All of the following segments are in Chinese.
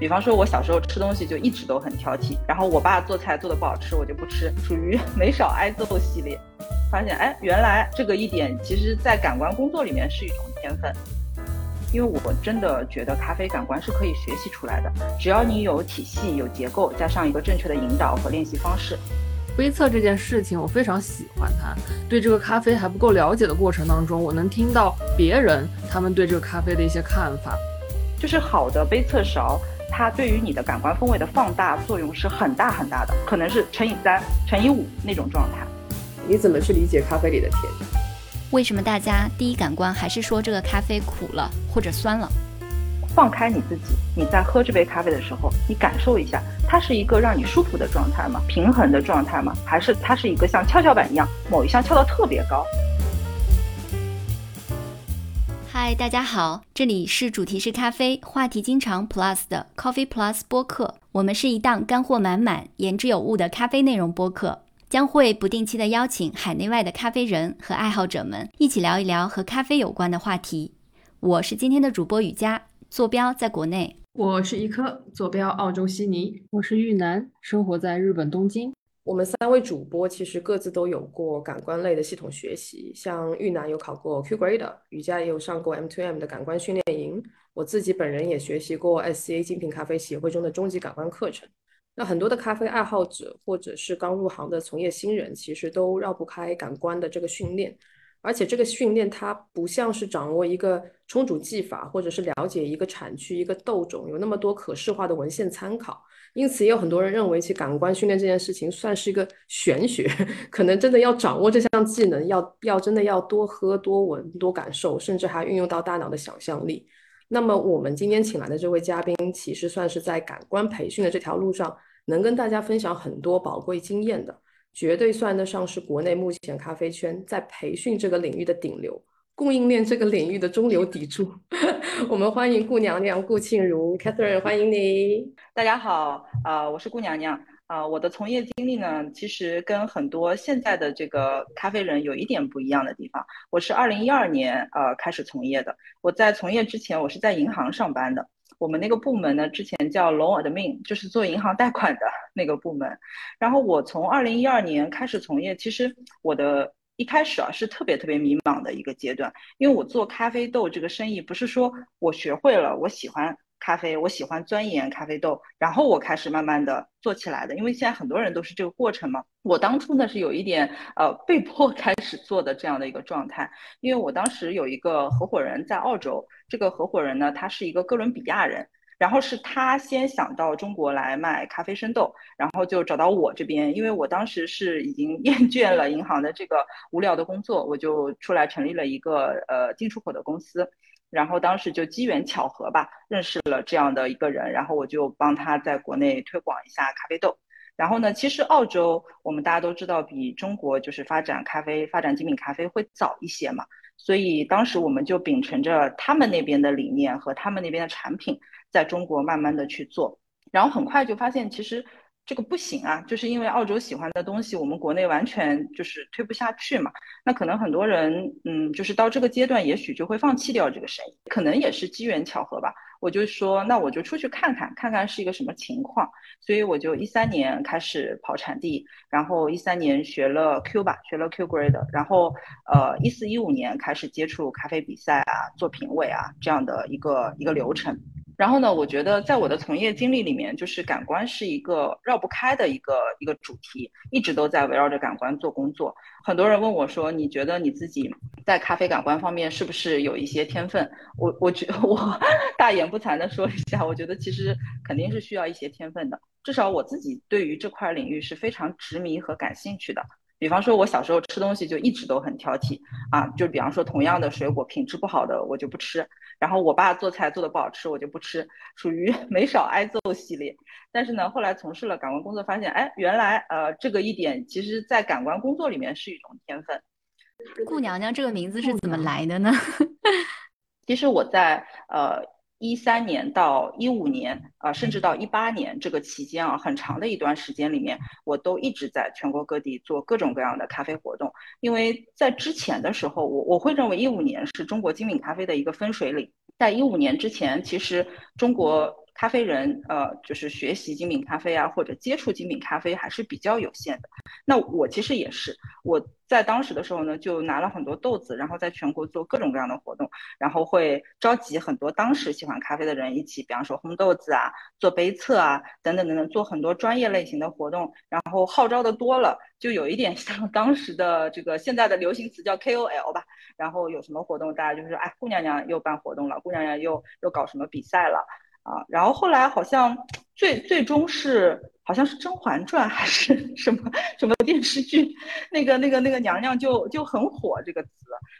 比方说，我小时候吃东西就一直都很挑剔，然后我爸做菜做的不好吃，我就不吃，属于 没少挨揍系列。发现，哎，原来这个一点，其实在感官工作里面是一种天分。因为我真的觉得咖啡感官是可以学习出来的，只要你有体系、有结构，加上一个正确的引导和练习方式。杯测这件事情，我非常喜欢它。对这个咖啡还不够了解的过程当中，我能听到别人他们对这个咖啡的一些看法。就是好的杯测勺，它对于你的感官风味的放大作用是很大很大的，可能是乘以三、乘以五那种状态。你怎么去理解咖啡里的甜？为什么大家第一感官还是说这个咖啡苦了或者酸了？放开你自己，你在喝这杯咖啡的时候，你感受一下，它是一个让你舒服的状态吗？平衡的状态吗？还是它是一个像跷跷板一样，某一项翘到特别高？嗨，大家好，这里是主题是咖啡，话题经常 Plus 的 Coffee Plus 播客。我们是一档干货满满、言之有物的咖啡内容播客。将会不定期的邀请海内外的咖啡人和爱好者们一起聊一聊和咖啡有关的话题。我是今天的主播雨佳，坐标在国内；我是一颗，坐标澳洲悉尼；我是玉楠，生活在日本东京。我们三位主播其实各自都有过感官类的系统学习，像玉楠有考过 Q Grade，雨佳也有上过 M2M 的感官训练营，我自己本人也学习过 SCA 精品咖啡协会中的终极感官课程。那很多的咖啡爱好者，或者是刚入行的从业新人，其实都绕不开感官的这个训练。而且这个训练它不像是掌握一个冲煮技法，或者是了解一个产区、一个豆种，有那么多可视化的文献参考。因此，也有很多人认为，其实感官训练这件事情算是一个玄学，可能真的要掌握这项技能，要要真的要多喝、多闻、多感受，甚至还运用到大脑的想象力。那么，我们今天请来的这位嘉宾，其实算是在感官培训的这条路上。能跟大家分享很多宝贵经验的，绝对算得上是国内目前咖啡圈在培训这个领域的顶流，供应链这个领域的中流砥柱。我们欢迎顾娘娘顾庆如，Catherine，欢迎你。大家好，啊，我是顾娘娘。啊，我的从业经历呢，其实跟很多现在的这个咖啡人有一点不一样的地方。我是二零一二年呃开始从业的，我在从业之前，我是在银行上班的。我们那个部门呢，之前叫 loan admin，就是做银行贷款的那个部门。然后我从二零一二年开始从业，其实我的一开始啊是特别特别迷茫的一个阶段，因为我做咖啡豆这个生意，不是说我学会了，我喜欢。咖啡，我喜欢钻研咖啡豆，然后我开始慢慢的做起来的。因为现在很多人都是这个过程嘛。我当初呢是有一点呃被迫 开始做的这样的一个状态，因为我当时有一个合伙人在澳洲，这个合伙人呢他是一个哥伦比亚人，然后是他先想到中国来卖咖啡生豆，然后就找到我这边，因为我当时是已经 厌倦了银行的这个无聊的工作，我就出来成立了一个呃进出口的公司。然后当时就机缘巧合吧，认识了这样的一个人，然后我就帮他在国内推广一下咖啡豆。然后呢，其实澳洲我们大家都知道，比中国就是发展咖啡、发展精品咖啡会早一些嘛，所以当时我们就秉承着他们那边的理念和他们那边的产品，在中国慢慢的去做，然后很快就发现其实。这个不行啊，就是因为澳洲喜欢的东西，我们国内完全就是推不下去嘛。那可能很多人，嗯，就是到这个阶段，也许就会放弃掉这个生意，可能也是机缘巧合吧。我就说，那我就出去看看，看看是一个什么情况。所以我就一三年开始跑产地，然后一三年学了 Q 吧，学了 Q Grade，然后呃一四一五年开始接触咖啡比赛啊，做评委啊这样的一个一个流程。然后呢，我觉得在我的从业经历里面，就是感官是一个绕不开的一个一个主题，一直都在围绕着感官做工作。很多人问我说：“你觉得你自己在咖啡感官方面是不是有一些天分？”我我觉我 大言不惭的说一下，我觉得其实肯定是需要一些天分的。至少我自己对于这块领域是非常执迷和感兴趣的。比方说，我小时候吃东西就一直都很挑剔啊，就比方说同样的水果品质不好的我就不吃。然后我爸做菜做的不好吃，我就不吃，属于 没少挨揍系列。但是呢，后来从事了感官工作，发现，哎，原来呃这个一点，其实在感官工作里面是一种天分。顾娘娘这个名字是怎么来的呢？其实我在呃。一三年到一五年，啊，甚至到一八年这个期间啊，很长的一段时间里面，我都一直在全国各地做各种各样的咖啡活动。因为在之前的时候，我我会认为一五年是中国精品咖啡的一个分水岭。在一五年之前，其实中国。咖啡人，呃，就是学习精品咖啡啊，或者接触精品咖啡还是比较有限的。那我其实也是，我在当时的时候呢，就拿了很多豆子，然后在全国做各种各样的活动，然后会召集很多当时喜欢咖啡的人一起，比方说烘豆子啊，做杯测啊，等等等等，做很多专业类型的活动，然后号召的多了，就有一点 像当时的这个现在的流行词叫 KOL 吧。然后有什么活动，大家就是说，哎，姑娘娘又办活动了，姑娘娘又又搞什么比赛了。啊，然后后来好像最最终是好像是《甄嬛传》还是 什么什么电视剧，那个那个那个娘娘就就很火这个词，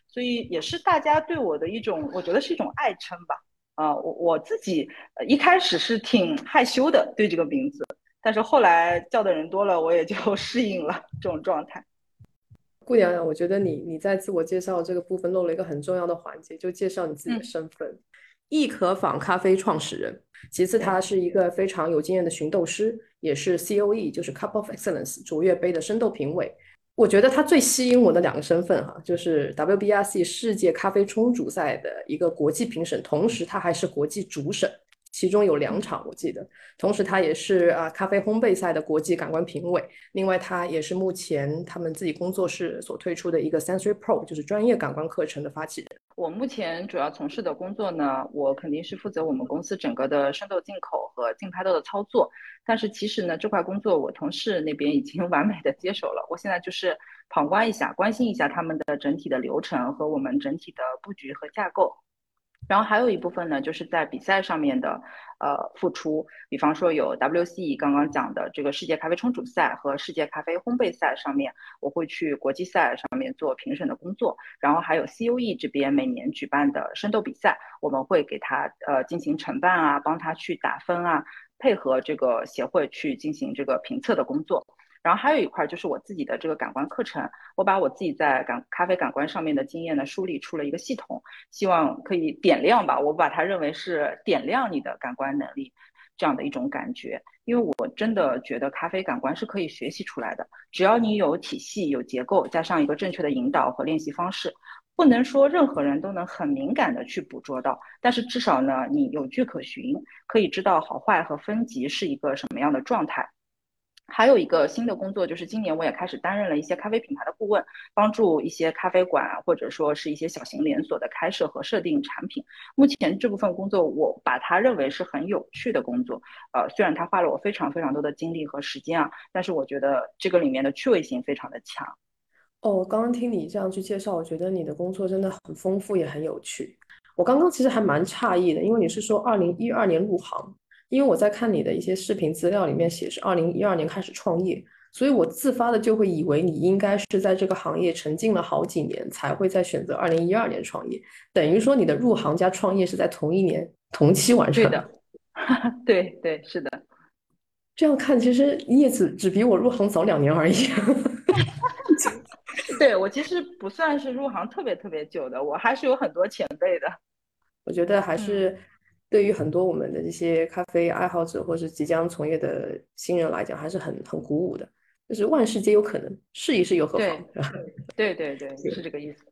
所以也是大家对我的一种，我觉得是一种爱称吧。啊，我我自己一开始是挺害羞的对这个名字，但是后来叫的人多了，我也就 适应了这种状态。顾娘娘，我觉得你你在自我介绍这个部分漏了一个很重要的环节，就介绍你自己的身份。易可坊咖啡创始人，其次他是一个非常有经验的寻豆师，也是 COE，就是 Cup of Excellence 卓越杯的深豆评委。我觉得他最吸引我的两个身份哈，就是 WBRC 世界咖啡冲煮赛的一个国际评审，同时他还是国际主审。其中有两场，我记得。同时，他也是啊咖啡烘焙赛的国际感官评委。另外，他也是目前他们自己工作室所推出的一个 Sensory Pro，就是专业感官课程的发起人。我目前主要从事的工作呢，我肯定是负责我们公司整个的生豆进口和竞拍豆的操作。但是其实呢，这块工作我同事那边已经 完美的接手了。我现在就是旁观一下，关心一下他们的整体的流程和我们整体的布局和架构。然后还有一部分呢，就是在比赛上面的，呃，付出，比方说有 WCE 刚刚讲的这个世界咖啡冲煮赛和世界咖啡烘焙赛上面，我会去国际赛上面做评审的工作。然后还有 COE 这边每年举办的深豆比赛，我们会给他呃进行承办啊，帮他去打分啊，配合这个协会去进行这个评测的工作。然后还有一块就是我自己的这个感官课程，我把我自己在感咖啡感官上面的经验呢梳理出了一个系统，希望可以点亮吧，我把它认为是点亮你的感官能力这样的一种感觉，因为我真的觉得咖啡感官是可以学习出来的，只要你有体系、有结构，加上一个正确的引导和练习方式，不能说任何人都能很敏感的去捕捉到，但是至少呢，你有据可循，可以知道好坏和分级是一个什么样的状态。还有一个新的工作，就是今年我也开始担任了一些咖啡品牌的顾问，帮助一些咖啡馆或者说是一些小型连锁的开设和设定产品。目前这部分工作，我把它认为是很有趣的工作。呃，虽然它花了我非常非常多的精力和时间啊，但是我觉得这个里面的趣味性非常的强。哦，刚刚听你这样去介绍，我觉得你的工作真的很丰富，也很有趣。我刚刚其实还蛮诧异的，因为你是说二零一二年入行。因为我在看你的一些视频资料里面写是二零一二年开始创业，所以我自发的就会以为你应该是在这个行业沉浸了好几年才会再选择二零一二年创业，等于说你的入行加创业是在同一年同期完成的。对对是的，这样看其实你也只只比我入行早两年而已。对我其实不算是入行特别特别久的，我还是有很多前辈的。我觉得还是。对于很多我们的这些咖啡爱好者或是即将从业的新人来讲，还是很很鼓舞的。就是万事皆有可能，试一试又何妨？对对对，是这个意思。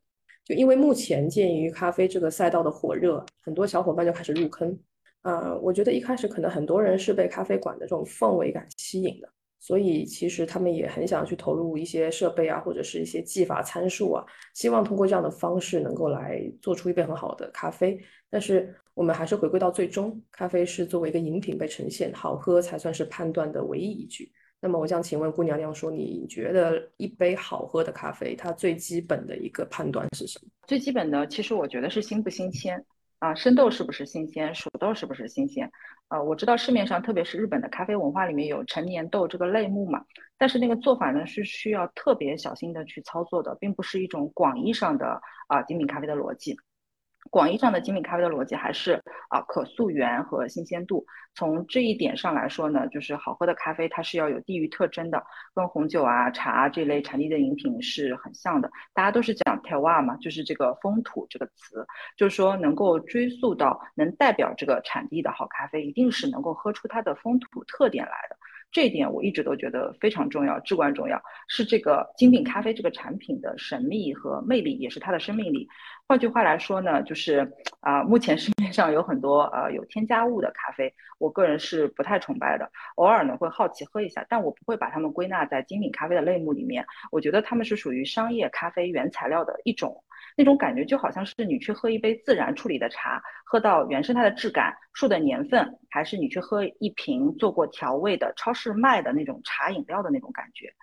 就因为目前鉴于咖啡这个赛道的火热，很多小伙伴就开始入坑。啊，我觉得一开始可能很多人是被咖啡馆的这种氛围感吸引的，所以其实他们也很想去投入一些设备啊，或者是一些技法参数啊，希望通过这样的方式能够来做出一杯很好的咖啡。但是我们还是回归到最终，咖啡是作为一个饮品被呈现，好喝才算是判断的唯一依据。那么我想请问顾娘娘说，你觉得一杯好喝的咖啡，它最基本的一个判断是什么？最基本的，其实我觉得是新不新鲜啊，生豆是不是新鲜，熟豆是不是新鲜？啊，我知道市面上，特别是日本的咖啡文化里面有陈年豆这个类目嘛，但是那个做法呢是需要特别小心的去操作的，并不是一种广义上的啊精品咖啡的逻辑。广义上的精品咖啡的逻辑还是啊可溯源和新鲜度。从这一点上来说呢，就是好喝的咖啡它是要有地域特征的，跟红酒啊、茶啊这类产地的饮品是很像的。大家都是讲 terroir 嘛，就是这个风土这个词，就是说能够追溯到能代表这个产地的好咖啡，一定是能够喝出它的风土特点来的。这一点我一直都觉得非常重要，至关重要，是这个精品咖啡这个产品的神秘和魅力，也是它的生命力。换句话来说呢，就是啊，目前市面上有很多呃有添加物的咖啡，我个人是不太崇拜的，偶尔呢会好奇喝一下，但我不会把它们归纳在精品咖啡的类目里面。我觉得它们是属于商业咖啡原材料的一种。那种感觉就好像是你去喝一杯自然处理的茶，喝到原生态的质感、树的年份，还是你去喝一瓶做过调味的超市卖的那种茶饮料的那种感觉。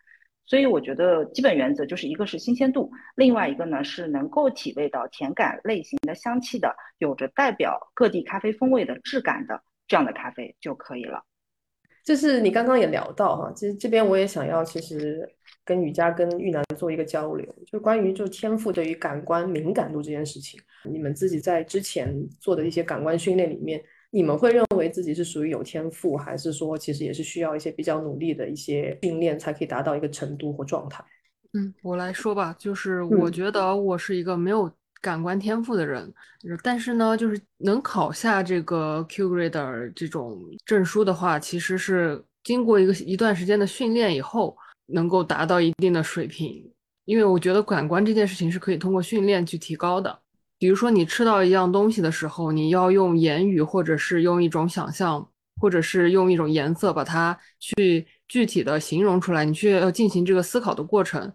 所以我觉得基本原则就是一个是新鲜度，另外一个呢是能够体味到甜感类型的香气的，有着代表各地咖啡风味的质感的这样的咖啡就可以了。就是你刚刚也聊到哈，其实这边我也想要，其实。跟瑜伽跟玉楠做一个交流，就关于就天赋对于感官敏感度这件事情，你们自己在之前做的一些感官训练里面，你们会认为自己是属于有天赋，还是说其实也是需要一些比较努力的一些训练才可以达到一个程度或状态？嗯，我来说吧，就是我觉得我是一个没有感官天赋的人，但是呢，就是能考下这个 Q Grader 这种证书的话，其实是经过一个一段时间的训练以后。能够达到一定的水平，因为我觉得感官这件事情是可以通过训练去提高的。比如说，你吃到一样东西的时候，你要用言语，或者是用一种想象，或者是用一种颜色把它去具体的形容出来，你去要进行这个思考的过程，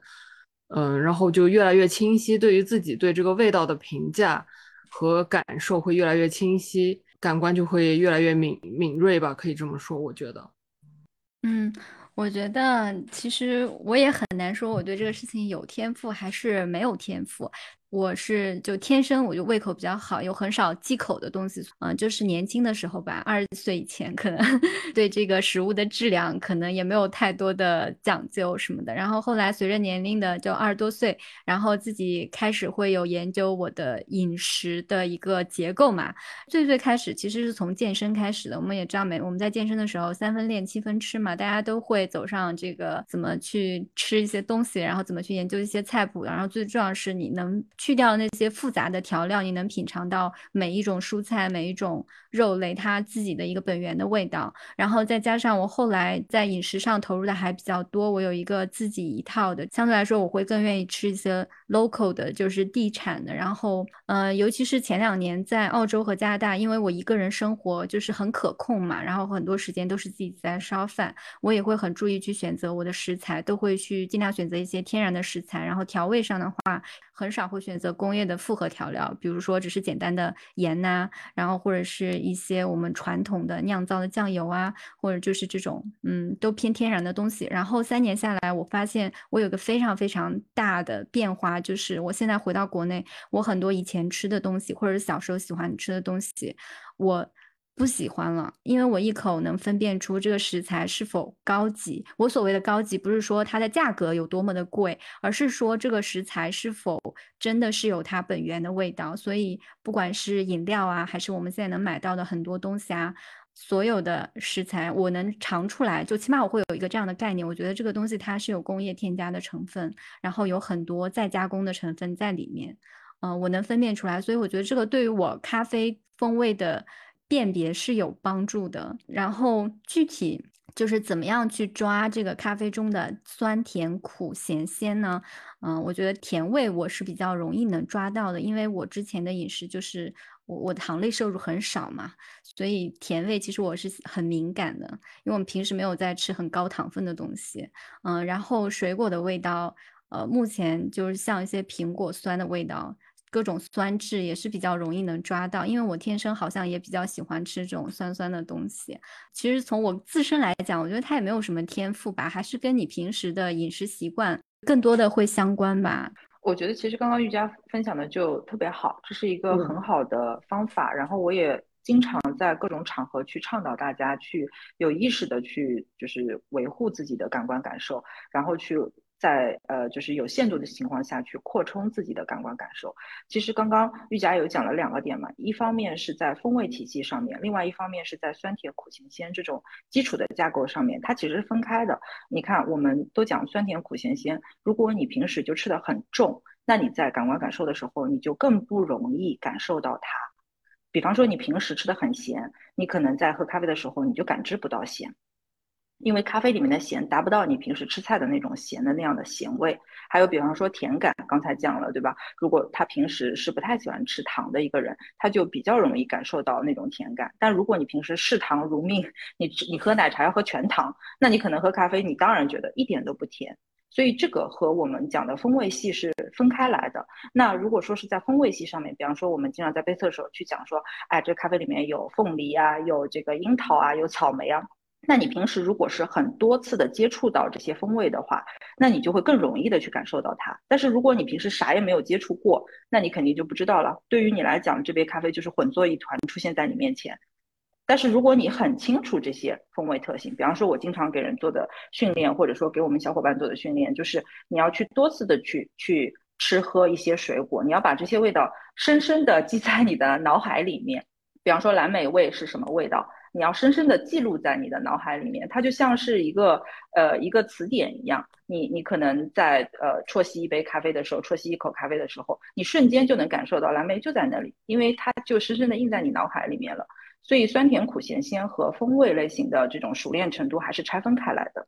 嗯，然后就越来越清晰，对于自己对这个味道的评价和感受会越来越清晰，感官就会越来越敏敏锐吧，可以这么说，我觉得，嗯。我觉得其实我也很难说我对这个事情有天赋还是没有天赋。我是就天生我就胃口比较好，有很少忌口的东西，嗯，就是年轻的时候吧，二十岁以前可能 对这个食物的质量可能也没有太多的讲究什么的。然后后来随着年龄的就二十多岁，然后自己开始会有研究我的饮食的一个结构嘛。最最开始其实是从健身开始的，我们也知道没我们在健身的时候三分练七分吃嘛，大家都会走上这个怎么去吃一些东西，然后怎么去研究一些菜谱，然后最重要是你能。去掉那些复杂的调料，你能品尝到每一种蔬菜、每一种肉类它自己的一个本源的味道。然后再加上我后来在饮食上投入的还比较多，我有一个自己一套的，相对来说我会更愿意吃一些 local 的，就是地产的。然后，呃，尤其是前两年在澳洲和加拿大，因为我一个人生活就是很可控嘛，然后很多时间都是自己在烧饭，我也会很注意去选择我的食材，都会去尽量选择一些天然的食材。然后调味上的话，很少会选。选择工业的复合调料，比如说只是简单的盐呐，然后或者是一些我们传统的酿造的酱油啊，或者就是这种嗯，都偏天然的东西。然后三年下来，我发现我有个非常非常大的变化，就是我现在回到国内，我很多以前吃的东西，或者小时候喜欢吃的东西，我。不喜欢了，因为我一口能分辨出这个食材是否高级。我所谓的高级，不是说它的价格有多么的贵，而是说这个食材是否真的是有它本源的味道。所以，不管是饮料啊，还是我们现在能买到的很多东西啊，所有的食材我能尝出来，就起码我会有一个这样的概念。我觉得这个东西它是有工业添加的成分，然后有很多再加工的成分在里面。嗯，我能分辨出来，所以我觉得这个对于我咖啡风味的。辨别是有帮助的，然后具体就是怎么样去抓这个咖啡中的酸甜苦咸鲜呢？嗯，我觉得甜味我是比较容易能抓到的，因为我之前的饮食就是我我糖类摄入很少嘛，所以甜味其实我是很敏感的，因为我们平时没有在吃很高糖分的东西。嗯，然后水果的味道，呃，目前就是像一些苹果酸的味道。各种酸质也是比较容易能抓到，因为我天生好像也比较喜欢吃这种酸酸的东西。其实从我自身来讲，我觉得它也没有什么天赋吧，还是跟你平时的饮食习惯更多的会相关吧。我觉得其实刚刚玉佳分享的就特别好，这是一个很好的方法。然后我也经常在各种场合去倡导大家去有意识的去就是维护自己的感官感受，然后去。在呃，就是有限度的情况下去扩充自己的感官感受。其实刚刚玉佳有讲了两个点嘛，一方面是在风味体系上面，另外一方面是在酸甜苦咸鲜这种基础的架构上面，它其实是分开的。你看，我们都讲酸甜苦咸鲜，如果你平时就吃的很重，那你在感官感受的时候，你就更不容易感受到它。比方说，你平时吃的很咸，你可能在喝咖啡的时候，你就感知不到咸。因为咖啡里面的咸达不到你平时吃菜的那种咸的那样的咸味。还有比方说甜感，刚才讲了对吧？如果他平时是不太喜欢吃糖的一个人，他就比较容易感受到那种甜感。但如果你平时嗜糖如命，你你喝奶茶要喝全糖，那你可能喝咖啡，你当然觉得一点都不甜。所以这个和我们讲的风味系是分开来的。那如果说是在风味系上面，比方说我们经常在杯测的时候去讲说，哎，这咖啡里面有凤梨啊，有这个樱桃啊，有草莓啊。那你平时如果是很多次的接触到这些风味的话，那你就会更容易的去感受到它。但是如果你平时啥也没有接触过，那你肯定就不知道了。对于你来讲，这杯咖啡就是混作一团出现在你面前。但是如果你很清楚这些风味特性，比方说我经常给人做的训练，或者说给我们小伙伴做的训练，就是你要去多次的去去吃喝一些水果，你要把这些味道深深的记在你的脑海里面。比方说蓝莓味是什么味道，你要深深的记录在你的脑海里面，它就像是一个呃一个词典一样。你你可能在呃啜吸一杯咖啡的时候，啜吸一口咖啡的时候，你瞬间就能感受到蓝莓就在那里，因为它就深深的印在你脑海里面了。所以酸甜苦咸鲜和风味类型的这种熟练程度还是拆分开来的。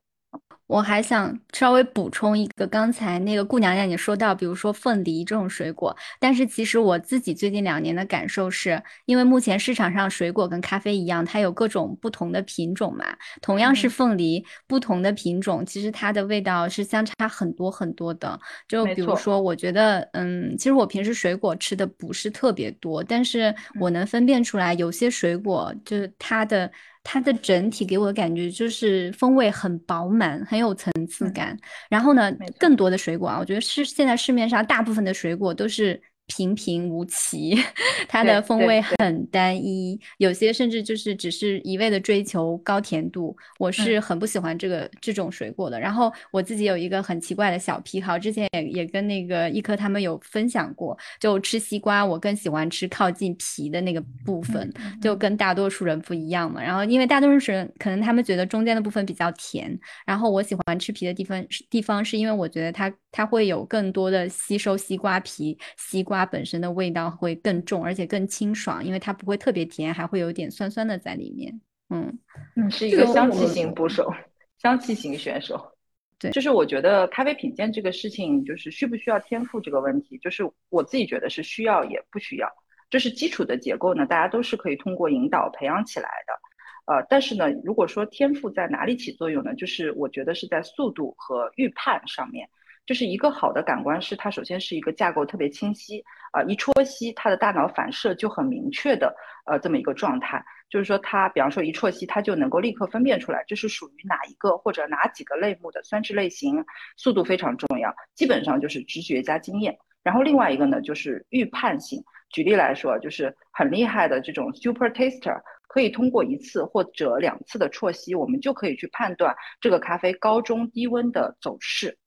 我还想稍微补充一个，刚才那个顾娘娘你说到，比如说凤梨这种水果，但是其实我自己最近两年的感受是，因为目前市场上水果跟咖啡一样，它有各种不同的品种嘛，同样是凤梨，不同的品种其实它的味道是相差很多很多的。就比如说，我觉得，嗯，其实我平时水果吃的不是特别多，但是我能分辨出来，有些水果就是它的。它的整体给我的感觉就是风味很饱满，很有层次感。然后呢，更多的水果啊，我觉得是现在市面上大部分的水果都是。平平无奇，它的风味很单一，有些甚至就是只是一味的追求高甜度，我是很不喜欢这个这种水果的。然后我自己有一个很奇怪的小癖好，之前也也跟那个一颗他们有分享过，就吃西瓜，我更喜欢吃靠近皮的那个部分，就跟大多数人不一样嘛。然后因为大多数人可能他们觉得中间的部分比较甜，然后我喜欢吃皮的地方地方是因为我觉得它它会有更多的吸收西瓜皮西瓜。它本身的味道会更重，而且更清爽，因为它不会特别甜，还会有点酸酸的在里面。嗯嗯，是一个香气型捕手，香气型选手。对，就是我觉得咖啡品鉴这个事情，就是需不需要天赋这个问题，就是我自己觉得是需要也不需要。就是基础的结构呢，大家都是可以通过引导培养起来的。呃，但是呢，如果说天赋在哪里起作用呢？就是我觉得是在速度和预判上面。就是一个好的感官是它首先是一个架构特别清晰啊，一啜吸，它的大脑反射就很明确的呃这么一个状态，就是说它比方说一啜吸，它就能够立刻分辨出来这是属于哪一个或者哪几个类目的酸质类型，速度非常重要，基本上就是直觉加经验。然后另外一个呢就是预判性，举例来说就是很厉害的这种 super taster，可以通过一次或者两次的啜吸，我们就可以去判断这个咖啡高中低温的走势。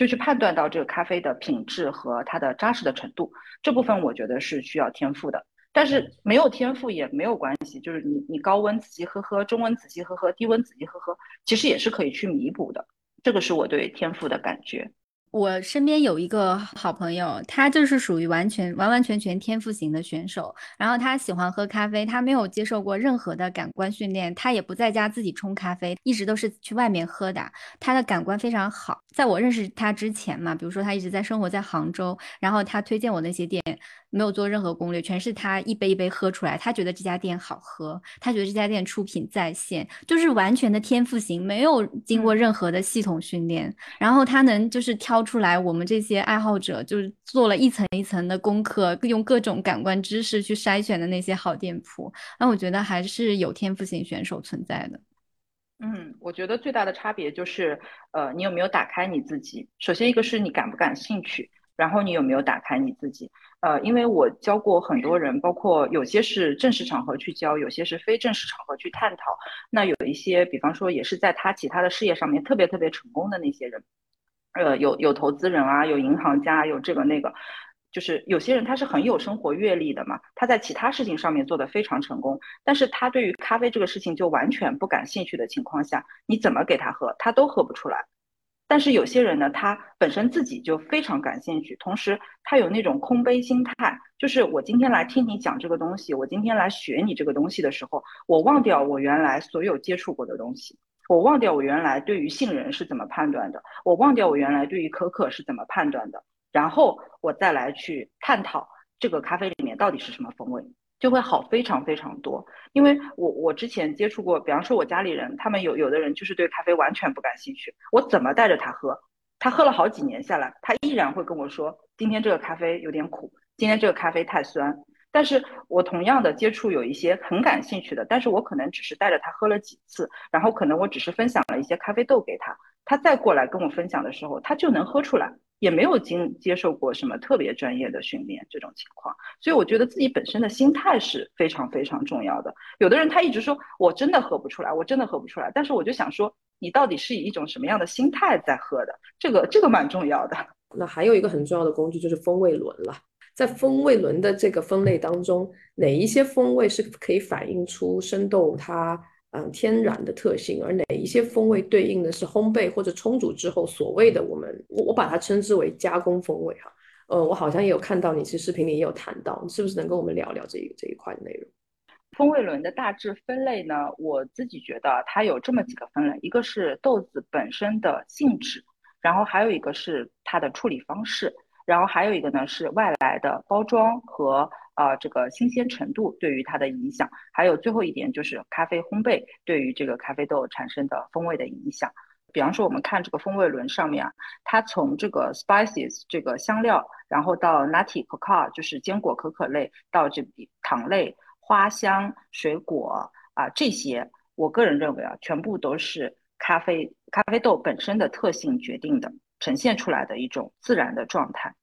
就去判断到这个咖啡的品质和它的扎实的程度，这部分我觉得是需要天赋的。但是没有天赋也没有关系，就是你你高温仔细喝喝，中温仔细喝喝，低温仔细喝喝，其实也是可以去弥补的。这个是我对天赋的感觉。我身边有一个好朋友，他就是属于完全完完全全天赋型的选手。然后他喜欢喝咖啡，他没有接受过任何的感官训练，他也不在家自己冲咖啡，一直都是去外面喝的。他的感官非常好。在我认识他之前嘛，比如说他一直在生活在杭州，然后他推荐我那些店，没有做任何攻略，全是他一杯一杯喝出来。他觉得这家店好喝，他觉得这家店出品在线，就是完全的天赋型，没有经过任何的系统训练。然后他能就是挑出来，我们这些爱好者就是做了一层一层的功课，用各种感官知识去筛选的那些好店铺。那我觉得还是有天赋型选手存在的。嗯，我觉得最大的差别就是，呃，你有没有打开你自己？首先一个是你感不感兴趣，然后你有没有打开你自己？呃，因为我教过很多人，包括有些是正式场合去教，有些是非正式场合去探讨。那有一些，比方说也是在他其他的事业上面特别特别成功的那些人，呃，有有投资人啊，有银行家，有这个那个。就是有些人他是很有生活阅历的嘛，他在其他事情上面做得非常成功，但是他对于咖啡这个事情就完全不感兴趣的情况下，你怎么给他喝，他都喝不出来。但是有些人呢，他本身自己就非常感兴趣，同时他有那种空杯心态，就是我今天来听你讲这个东西，我今天来学你这个东西的时候，我忘掉我原来所有接触过的东西。我忘掉我原来对于杏仁是怎么判断的，我忘掉我原来对于可可是怎么判断的，然后我再来去探讨这个咖啡里面到底是什么风味，就会好非常非常多。因为我我之前接触过，比方说我家里人，他们有有的人就是对咖啡完全不感兴趣，我怎么带着他喝，他喝了好几年下来，他依然会跟我说，今天这个咖啡有点苦，今天这个咖啡太酸。但是我同样的接触有一些很感兴趣的，但是我可能只是带着他喝了几次，然后可能我只是分享了一些咖啡豆给他，他再过来跟我分享的时候，他就能喝出来，也没有经接受过什么特别专业的训练这种情况，所以我觉得自己本身的心态是非常非常重要的。有的人他一直说我真的喝不出来，我真的喝不出来，但是我就想说，你到底是以一种什么样的心态在喝的？这个这个蛮重要的。那还有一个很重要的工具就是风味轮了。在风味轮的这个分类当中，哪一些风味是可以反映出生豆它嗯天然的特性，而哪一些风味对应的是烘焙或者冲煮之后所谓的我们我我把它称之为加工风味哈。呃，我好像也有看到你其实视频里也有谈到，你是不是能跟我们聊聊这一这一块的内容？风味轮的大致分类呢，我自己觉得它有这么几个分类，一个是豆子本身的性质，然后还有一个是它的处理方式。然后还有一个呢，是外来的包装和呃这个新鲜程度对于它的影响，还有最后一点就是咖啡烘焙对于这个咖啡豆产生的风味的影响。比方说，我们看这个风味轮上面啊，它从这个 spices 这个香料，然后到 nutty cocoa 就是坚果可可类，到这糖类、花香、水果啊这些，我个人认为啊，全部都是咖啡咖啡豆本身的特性决定的，呈现出来的一种自然的状态。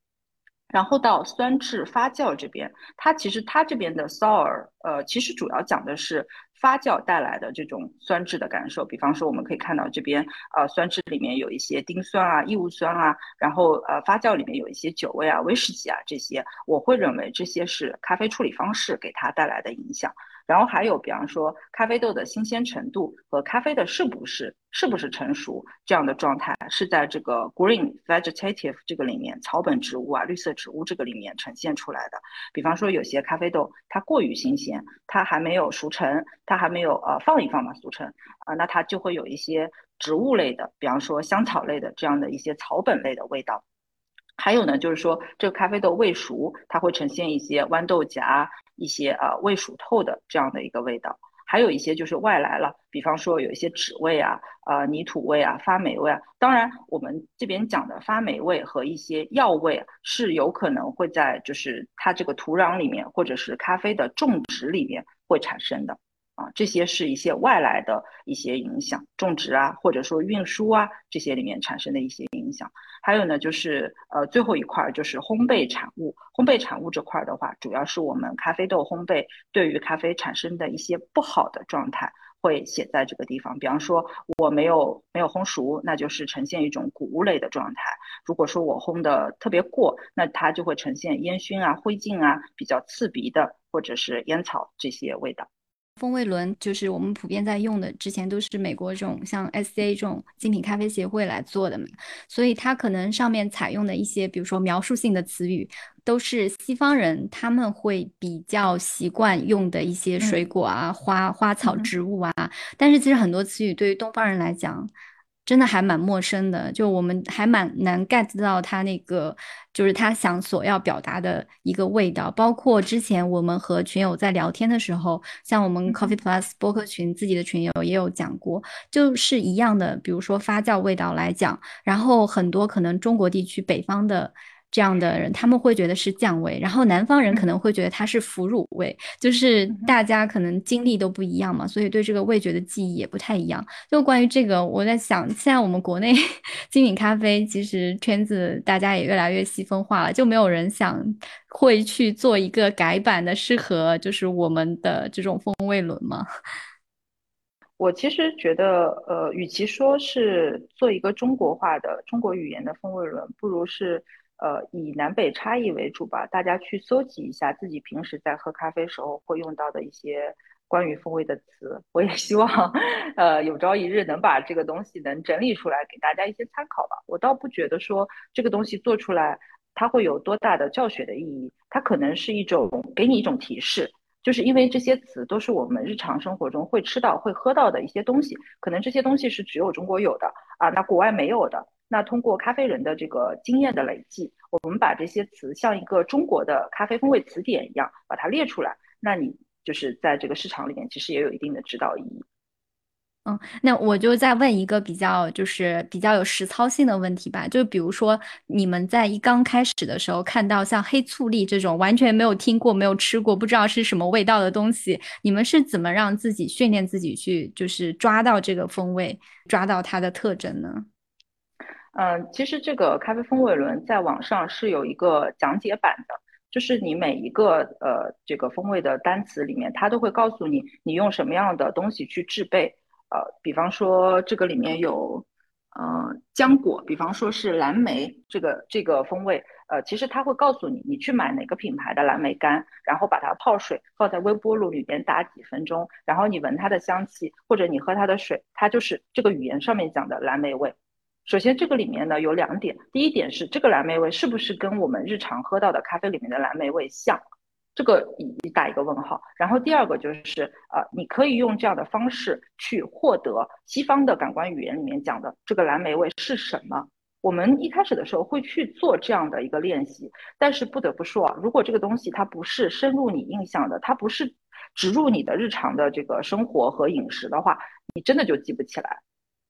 然后到酸质发酵这边，它其实它这边的 sour，呃，其实主要讲的是发酵带来的这种酸质的感受。比方说，我们可以看到这边，呃，酸质里面有一些丁酸啊、异戊酸啊，然后呃，发酵里面有一些酒味啊、威士忌啊这些，我会认为这些是咖啡处理方式给它带来的影响。然后还有，比方说咖啡豆的新鲜程度和咖啡的是不是是不是成熟这样的状态，是在这个 green vegetative 这个里面，草本植物啊、绿色植物这个里面呈现出来的。比方说有些咖啡豆它过于新鲜，它还没有熟成，它还没有呃放一放嘛熟成啊，那它就会有一些植物类的，比方说香草类的这样的一些草本类的味道。还有呢，就是说这个咖啡豆未熟，它会呈现一些豌豆荚。一些呃未熟透的这样的一个味道，还有一些就是外来了，比方说有一些纸味啊、呃泥土味啊、发霉味啊。当然，我们这边讲的发霉味和一些药味是有可能会在就是它这个土壤里面或者是咖啡的种植里面会产生的。啊，这些是一些外来的一些影响，种植啊，或者说运输啊，这些里面产生的一些影响。还有呢，就是呃，最后一块就是烘焙产物。烘焙产物这块的话，主要是我们咖啡豆烘焙对于咖啡产生的一些不好的状态，会写在这个地方。比方说，我没有没有烘熟，那就是呈现一种谷物类的状态。如果说我烘的特别过，那它就会呈现烟熏啊、灰烬啊，比较刺鼻的，或者是烟草这些味道。风味轮就是我们普遍在用的，之前都是美国这种像 SCA 这种精品咖啡协会来做的嘛，所以它可能上面采用的一些，比如说描述性的词语，都是西方人他们会比较习惯用的一些水果啊、花花草植物啊，但是其实很多词语对于东方人来讲。真的还蛮陌生的，就我们还蛮难 get 到他那个，就是他想所要表达的一个味道。包括之前我们和群友在聊天的时候，像我们 Coffee Plus 播客群自己的群友也有讲过，就是一样的，比如说发酵味道来讲，然后很多可能中国地区北方的。这样的人，他们会觉得是酱味，然后南方人可能会觉得它是腐乳味，就是大家可能经历都不一样嘛，所以对这个味觉的记忆也不太一样。就关于这个，我在想，现在我们国内 精品咖啡其实圈子大家也越来越细分化了，就没有人想会去做一个改版的适合就是我们的这种风味轮吗？我其实觉得，呃，与其说是做一个中国化的中国语言的风味轮，不如是。呃，以南北差异为主吧，大家去搜集一下自己平时在喝咖啡时候会用到的一些关于风味的词。我也希望，呃，有朝一日能把这个东西能整理出来，给大家一些参考吧。我倒不觉得说这个东西做出来它会有多大的教学的意义，它可能是一种给你一种提示。就是因为这些词都是我们日常生活中会吃到、会喝到的一些东西，可能这些东西是只有中国有的啊，那国外没有的。那通过咖啡人的这个经验的累计，我们把这些词像一个中国的咖啡风味词典一样把它列出来，那你就是在这个市场里面其实也有一定的指导意义。嗯，那我就再问一个比较就是比较有实操性的问题吧，就比如说你们在一刚开始的时候看到像黑醋栗这种完全没有听过、没有吃过、不知道是什么味道的东西，你们是怎么让自己训练自己去就是抓到这个风味、抓到它的特征呢？嗯，其实这个咖啡风味轮在网上是有一个讲解版的，就是你每一个呃这个风味的单词里面，它都会告诉你你用什么样的东西去制备。呃，比方说这个里面有呃浆果，比方说是蓝莓这个这个风味，呃，其实它会告诉你你去买哪个品牌的蓝莓干，然后把它泡水放在微波炉里边打几分钟，然后你闻它的香气，或者你喝它的水，它就是这个语言上面讲的蓝莓味。首先，这个里面呢有两点，第一点是这个蓝莓味是不是跟我们日常喝到的咖啡里面的蓝莓味像？这个你打一个问号。然后第二个就是，呃，你可以用这样的方式去获得西方的感官语言里面讲的这个蓝莓味是什么。我们一开始的时候会去做这样的一个练习，但是不得不说啊，如果这个东西它不是深入你印象的，它不是植入你的日常的这个生活和饮食的话，你真的就记不起来。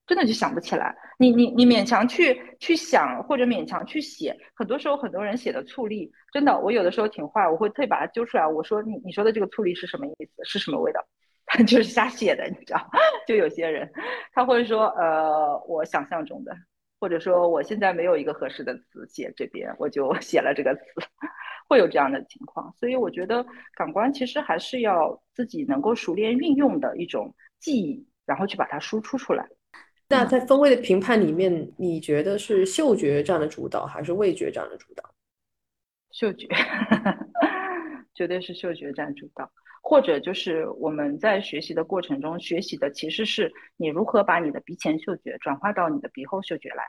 真的就想不起来，你你你勉强去去想或者勉强去写，很多时候很多人写的醋栗，真的，我有的时候挺坏，我会特意把它揪出来，我说你你说的这个醋栗是什么意思，是什么味道？他 就是瞎写的，你知道？就有些人他会说，呃，我想象中的，或者说我现在没有一个合适的词写这边，我就 写了这个词，会有这样的情况。所以我觉得感官其实还是要自己能够熟练运用的一种记忆，然后去把它输出出来。那在风味的评判里面，你觉得是嗅觉占了主导，还是味觉占了主导？嗅觉，绝对是嗅觉占主导。或者就是我们在学习的过程中，学习的其实是你如何把你的鼻前嗅觉转化到你的鼻后嗅觉来。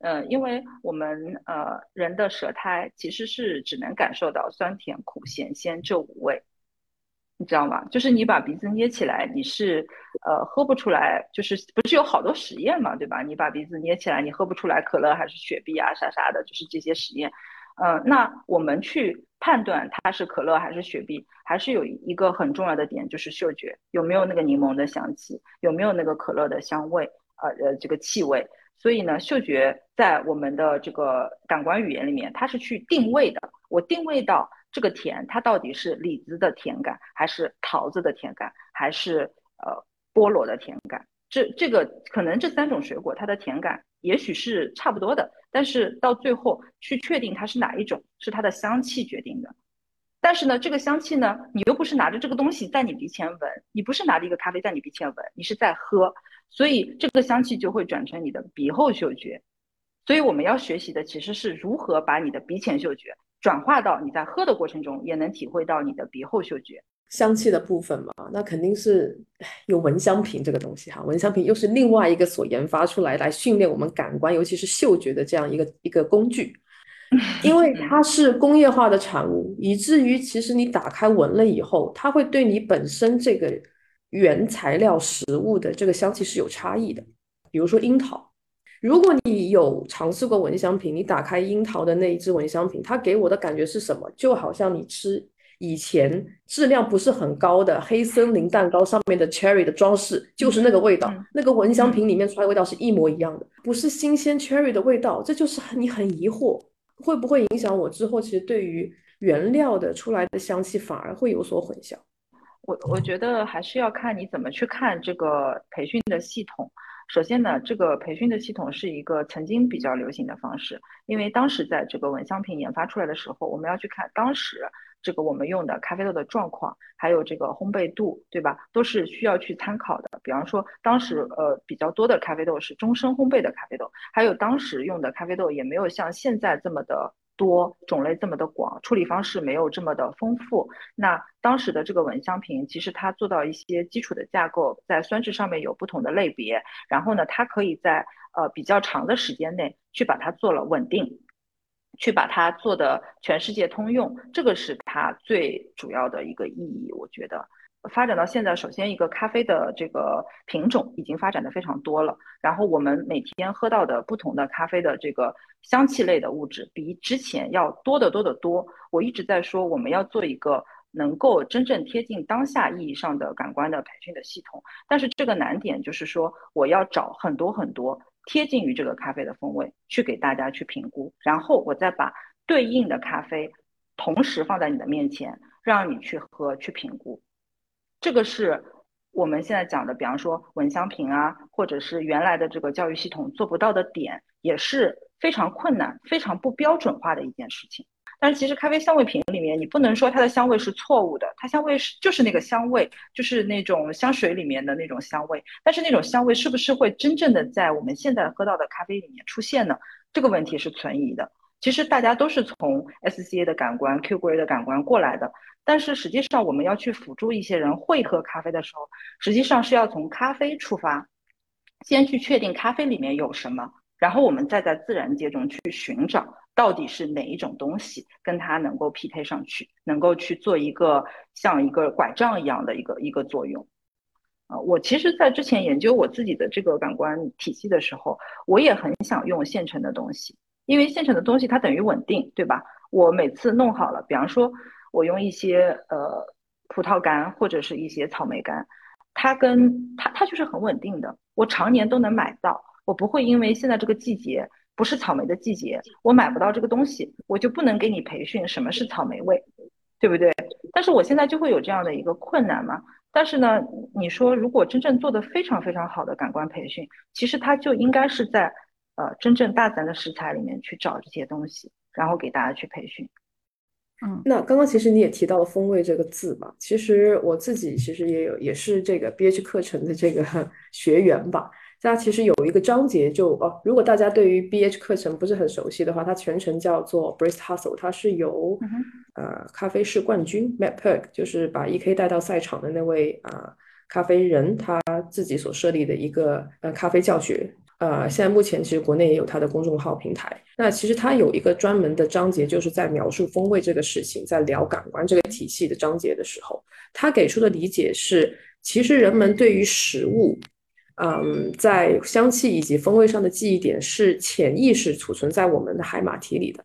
呃，因为我们呃人的舌苔其实是只能感受到酸甜苦咸鲜这五味。你知道吗？就是你把鼻子捏起来，你是呃喝不出来，就是不是有好多实验嘛，对吧？你把鼻子捏起来，你喝不出来可乐还是雪碧啊啥啥的，就是这些实验。嗯，那我们去判断它是可乐还是雪碧，还是有一个很重要的点，就是嗅觉有没有那个柠檬的香气，有没有那个可乐的香味，呃呃这个气味。所以呢，嗅觉在我们的这个感官语言里面，它是去定位的。我定位到。这个甜，它到底是李子的甜感，还是桃子的甜感，还是呃菠萝的甜感？这这个可能这三种水果它的甜感也许是差不多的，但是到最后去确定它是哪一种，是它的香气决定的。但是呢，这个香气呢，你又不是拿着这个东西在你鼻前闻，你不是拿着一个咖啡在你鼻前闻，你是在喝，所以这个香气就会转成你的鼻后嗅觉。所以我们要学习的其实是如何把你的鼻前嗅觉。转化到你在喝的过程中，也能体会到你的鼻后嗅觉香气的部分嘛？那肯定是有蚊香瓶这个东西哈。蚊香瓶又是另外一个所研发出来来训练我们感官，尤其是嗅觉的这样一个一个工具。因为它是工业化的产物，以至于其实你打开闻了以后，它会对你本身这个原材料食物的这个香气是有差异的。比如说樱桃。如果你有尝试过蚊香瓶，你打开樱桃的那一支蚊香瓶，它给我的感觉是什么？就好像你吃以前质量不是很高的黑森林蛋糕上面的 cherry 的装饰，就是那个味道。那个蚊香瓶里面出来的味道是一模一样的，不是新鲜 cherry 的味道。这就是你很疑惑，会不会影响我之后其实对于原料的出来的香气反而会有所混淆？我我觉得还是要看你怎么去看这个培训的系统。首先呢，这个培训的系统是一个曾经比较流行的方式，因为当时在这个蚊香瓶研发出来的时候，我们要去看当时这个我们用的咖啡豆的状况，还有这个烘焙度，对吧？都是需要去参考的。比方说，当时呃比较多的咖啡豆是终身烘焙的咖啡豆，还有当时用的咖啡豆也没有像现在这么的。多种类这么的广，处理方式没有这么的丰富。那当时的这个蚊香瓶，其实它做到一些基础的架构，在酸质上面有不同的类别。然后呢，它可以在呃比较长的时间内去把它做了稳定。去把它做的全世界通用，这个是它最主要的一个意义。我觉得发展到现在，首先一个咖啡的这个品种已经发展的非常多了，然后我们每天喝到的不同的咖啡的这个香气类的物质比之前要多得多得多。我一直在说，我们要做一个能够真正贴近当下意义上的感官的培训的系统，但是这个难点就是说，我要找很多很多。贴近于这个咖啡的风味，去给大家去评估，然后我再把对应的咖啡同时放在你的面前，让你去喝去评估。这个是我们现在讲的，比方说闻香瓶啊，或者是原来的这个教育系统做不到的点，也是非常困难、非常不标准化的一件事情。但是其实咖啡香味瓶里面，你不能说它的香味是错误的，它香味是就是那个香味，就是那种香水里面的那种香味。但是那种香味是不是会真正的在我们现在喝到的咖啡里面出现呢？这个问题是存疑的。其实大家都是从 SCA 的感官、，QG 的感官过来的，但是实际上我们要去辅助一些人会喝咖啡的时候，实际上是要从咖啡出发，先去确定咖啡里面有什么，然后我们再在自然界中去寻找。到底是哪一种东西跟它能够匹配上去，能够去做一个像一个拐杖一样的一个一个作用？啊，我其实，在之前研究我自己的这个感官体系的时候，我也很想用现成的东西，因为现成的东西它等于稳定，对吧？我每次弄好了，比方说，我用一些呃葡萄干或者是一些草莓干，它跟它它就是很稳定的，我常年都能买到，我不会因为现在这个季节。不是草莓的季节，我买不到这个东西，我就不能给你培训什么是草莓味，对不对？但是我现在就会有这样的一个困难嘛。但是呢，你说如果真正做的非常非常好的感官培训，其实它就应该是在呃真正大自然的食材里面去找这些东西，然后给大家去培训。嗯，那刚刚其实你也提到了“风味”这个字嘛，其实我自己其实也有也是这个 BH 课程的这个 学员吧。它其实有一个章节，就哦，如果大家对于 BH 课程不是很熟悉的话，它全程叫做 Breast Hustle，它是由呃咖啡师冠军 Matt Perk，就是把 EK 带到赛场的那位啊咖啡人，他自己所设立的一个呃咖啡教学，呃，现在目前其实国内也有他的公众号平台。那其实他有一个专门的章节，就是在描述风味这个事情，在聊感官这个体系的章节的时候，他给出的理解是，其实人们对于食物。嗯，在香气以及风味上的记忆点是潜意识储存在我们的海马体里的，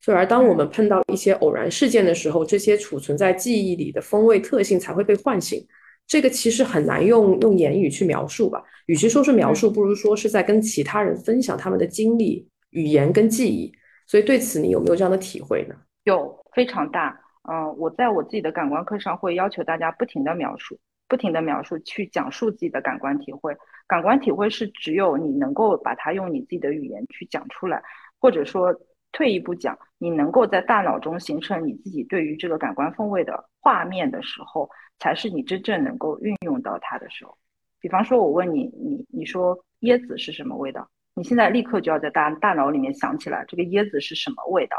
所以而当我们碰到一些偶然事件的时候，这些储存在记忆里的风味特性才会被唤醒。这个其实很难用用言语去描述吧？与其说是描述，不如说是在跟其他人分享他们的经历、语言跟记忆。所以对此，你有没有这样的体会呢？有，非常大。嗯，我在我自己的感官课上会要求大家不停的描述。不停的描述，去讲述自己的感官体会。感官体会是只有你能够把它用你自己的语言去讲出来，或者说退一步讲，你能够在大脑中形成你自己对于这个感官风味的画面的时候，才是你真正能够运用到它的时候。比方说，我问你，你你说椰子是什么味道？你现在立刻就要在大大脑里面想起来，这个椰子是什么味道？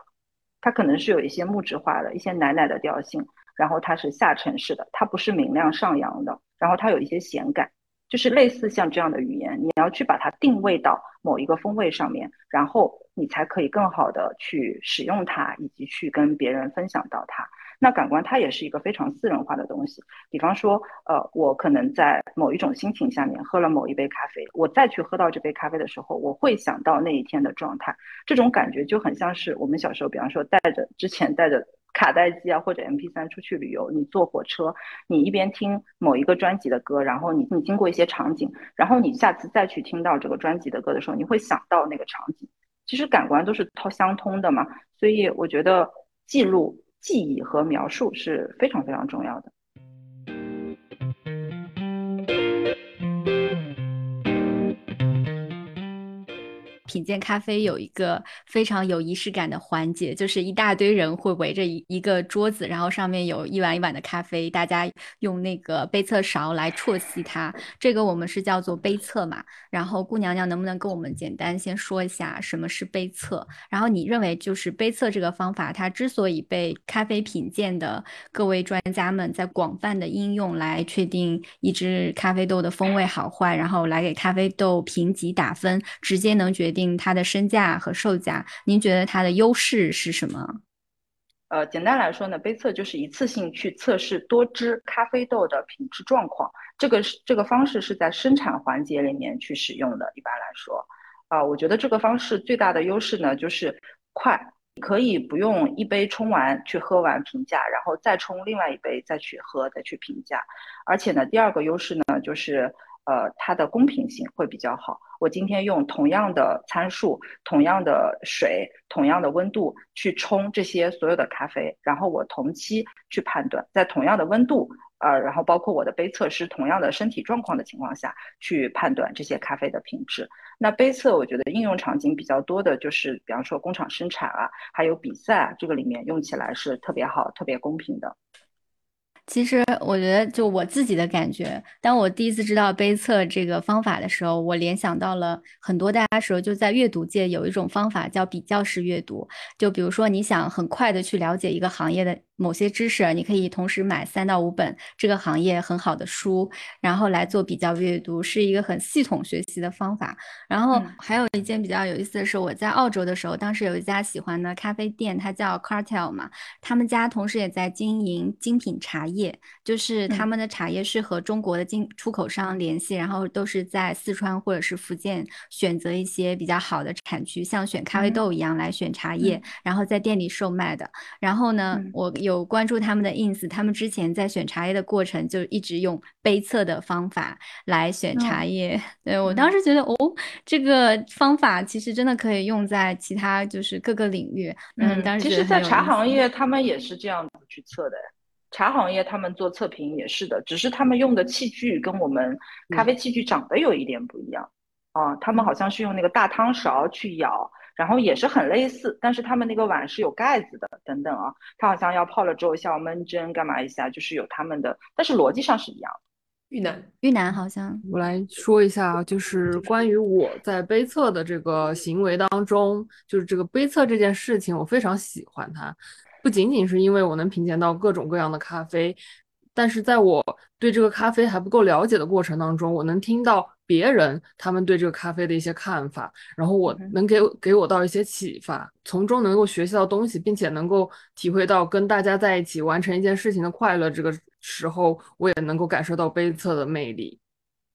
它可能是有一些木质化的一些奶奶的调性。然后它是下沉式的，它不是明亮上扬的，然后它有一些咸感，就是类似像这样的语言，你要去把它定位到某一个风味上面，然后你才可以更好的去使用它，以及去跟别人分享到它。那感官它也是一个非常私人化的东西，比方说，呃，我可能在某一种心情下面喝了某一杯咖啡，我再去喝到这杯咖啡的时候，我会想到那一天的状态，这种感觉就很像是我们小时候，比方说带着之前带着。卡带机啊，或者 M P 三出去旅游，你坐火车，你一边听某一个专辑的歌，然后你你经过一些场景，然后你下次再去听到这个专辑的歌的时候，你会想到那个场景。其实感官都是套相通的嘛，所以我觉得记录、记忆和描述是非常非常重要的。品鉴咖啡有一个非常有仪式感的环节，就是一大堆人会围着一一个桌子，然后上面有一碗一碗的咖啡，大家用那个杯测勺来啜吸它。这个我们是叫做杯测嘛。然后顾娘娘能不能跟我们简单先说一下什么是杯测？然后你认为就是杯测这个方法，它之所以被咖啡品鉴的各位专家们在广泛的应用来确定一只咖啡豆的风味好坏，然后来给咖啡豆评级打分，直接能决定。它的身价和售价。您觉得它的优势是什么？呃，简单来说呢，杯测就是一次性去测试多支咖啡豆的品质状况。这个是这个方式是在生产环节里面去使用的。一般来说，啊，我觉得这个方式最大的优势呢就是快，可以不用一杯冲完去喝完评价，然后再冲另外一杯再去喝再去评价。而且呢，第二个优势呢就是。呃，它的公平性会比较好。我今天用同样的参数、同样的水、同样的温度去冲这些所有的咖啡，然后我同期去判断，在同样的温度，呃，然后包括我的杯测是同样的身体状况的情况下去判断这些咖啡的品质。那杯测，我觉得应用场景比较多的就是，比方说工厂生产啊，还有比赛啊，这个里面用起来是特别好、特别公平的。其实我觉得，就我自己的感觉，当我第一次知道杯测这个方法的时候，我联想到了很多大家时候，就在阅读界有一种方法叫比较式阅读。就比如说，你想很快的去了解一个行业的。某些知识，你可以同时买三到五本这个行业很好的书，然后来做比较阅读，是一个很系统学习的方法。然后还有一件比较有意思的是，我在澳洲的时候，当时有一家喜欢的咖啡店，它叫 Cartel 嘛，他们家同时也在经营精品茶叶，就是他们的茶叶是和中国的进出口商联系，然后都是在四川或者是福建选择一些比较好的产区，像选咖啡豆一样来选茶叶，然后在店里售卖的。然后呢，我。有关注他们的 ins，他们之前在选茶叶的过程就一直用杯测的方法来选茶叶。对我当时觉得，哦，这个方法其实真的可以用在其他就是各个领域。嗯，当时其实，在茶行业他们也是这样子去测的。茶行业他们做测评也是的，只是他们用的器具跟我们咖啡器具长得有一点不一样。啊，他们好像是用那个大汤勺去舀。然后也是很类似，但是他们那个碗是有盖子的，等等啊，他好像要泡了之后需要焖蒸干嘛一下，就是有他们的，但是逻辑上是一样的。玉南，玉南好像我来说一下，就是关于我在杯测的这个行为当中，就是这个杯测这件事情，我非常喜欢它，不仅仅是因为我能品鉴到各种各样的咖啡，但是在我对这个咖啡还不够了解的过程当中，我能听到。别人他们对这个咖啡的一些看法，然后我能给给我到一些启发，从中能够学习到东西，并且能够体会到跟大家在一起完成一件事情的快乐。这个时候，我也能够感受到杯测的魅力。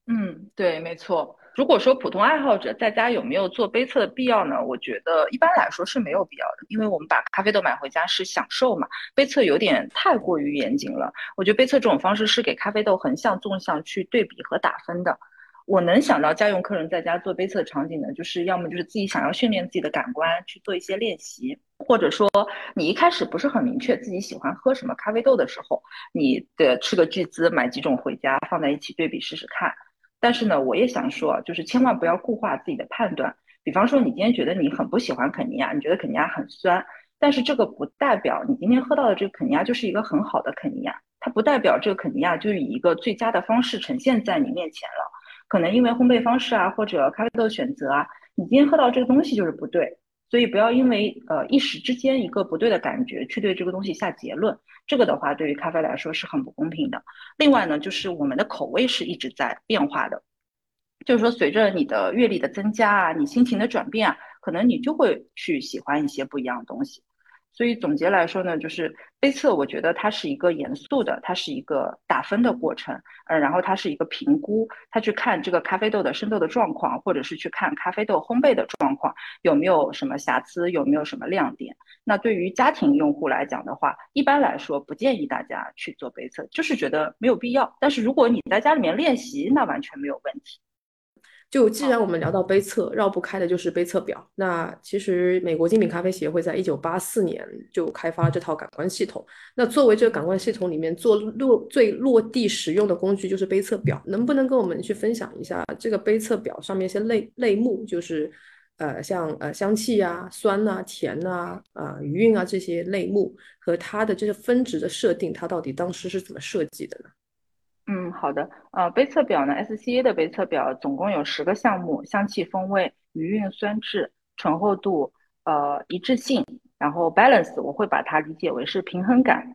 嗯，对，没错。如果说普通爱好者在家有没有做杯测的必要呢？我觉得一般来说是没有必要的，因为我们把咖啡豆买回家是享受嘛，杯测有点太过于严谨了。我觉得杯测这种方式是给咖啡豆横向、纵向去对比和打分的。我能想到家用客人在家做杯测的场景呢，就是要么就是自己想要训练自己的感官去做一些练习，或者说你一开始不是很明确自己喜欢喝什么咖啡豆的时候，你的吃个巨资买几种回家放在一起对比试试看。但是呢，我也想说，就是千万不要固化自己的判断。比方说，你今天觉得你很不喜欢肯尼亚，你觉得肯尼亚很酸，但是这个不代表你今天喝到的这个肯尼亚就是一个很好的肯尼亚，它不代表这个肯尼亚就以一个最佳的方式呈现在你面前了。可能因为烘焙方式啊，或者咖啡豆选择啊，你今天喝到这个东西就是不对，所以不要因为呃一时之间一个不对的感觉去对这个东西下结论，这个的话对于咖啡来说是很不公平的。另外呢，就是我们的口味是一直在变化的，就是说随着你的阅历的增加啊，你心情的转变啊，可能你就会去喜欢一些不一样的东西。所以总结来说呢，就是杯测，我觉得它是一个严肃的，它是一个打分的过程，嗯，然后它是一个评估，它去看这个咖啡豆的生豆的状况，或者是去看咖啡豆烘焙的状况有没有什么瑕疵，有没有什么亮点。那对于家庭用户来讲的话，一般来说不建议大家去做杯测，就是觉得没有必要。但是如果你在家里面练习，那完全没有问题。就既然我们聊到杯测，绕不开的就是杯测表。那其实美国精品咖啡协会在一九八四年就开发这套感官系统。那作为这个感官系统里面做落最落地使用的工具就是杯测表，能不能跟我们去分享一下这个杯测表上面一些类类目，就是呃像呃香气啊、酸呐、甜呐、啊余韵啊这些类目和它的这些分值的设定，它到底当时是怎么设计的呢？嗯，好的。呃，杯测表呢，SCA 的杯测表总共有十个项目：香气、风味、余韵、酸质、醇厚度、呃一致性，然后 balance 我会把它理解为是平衡感，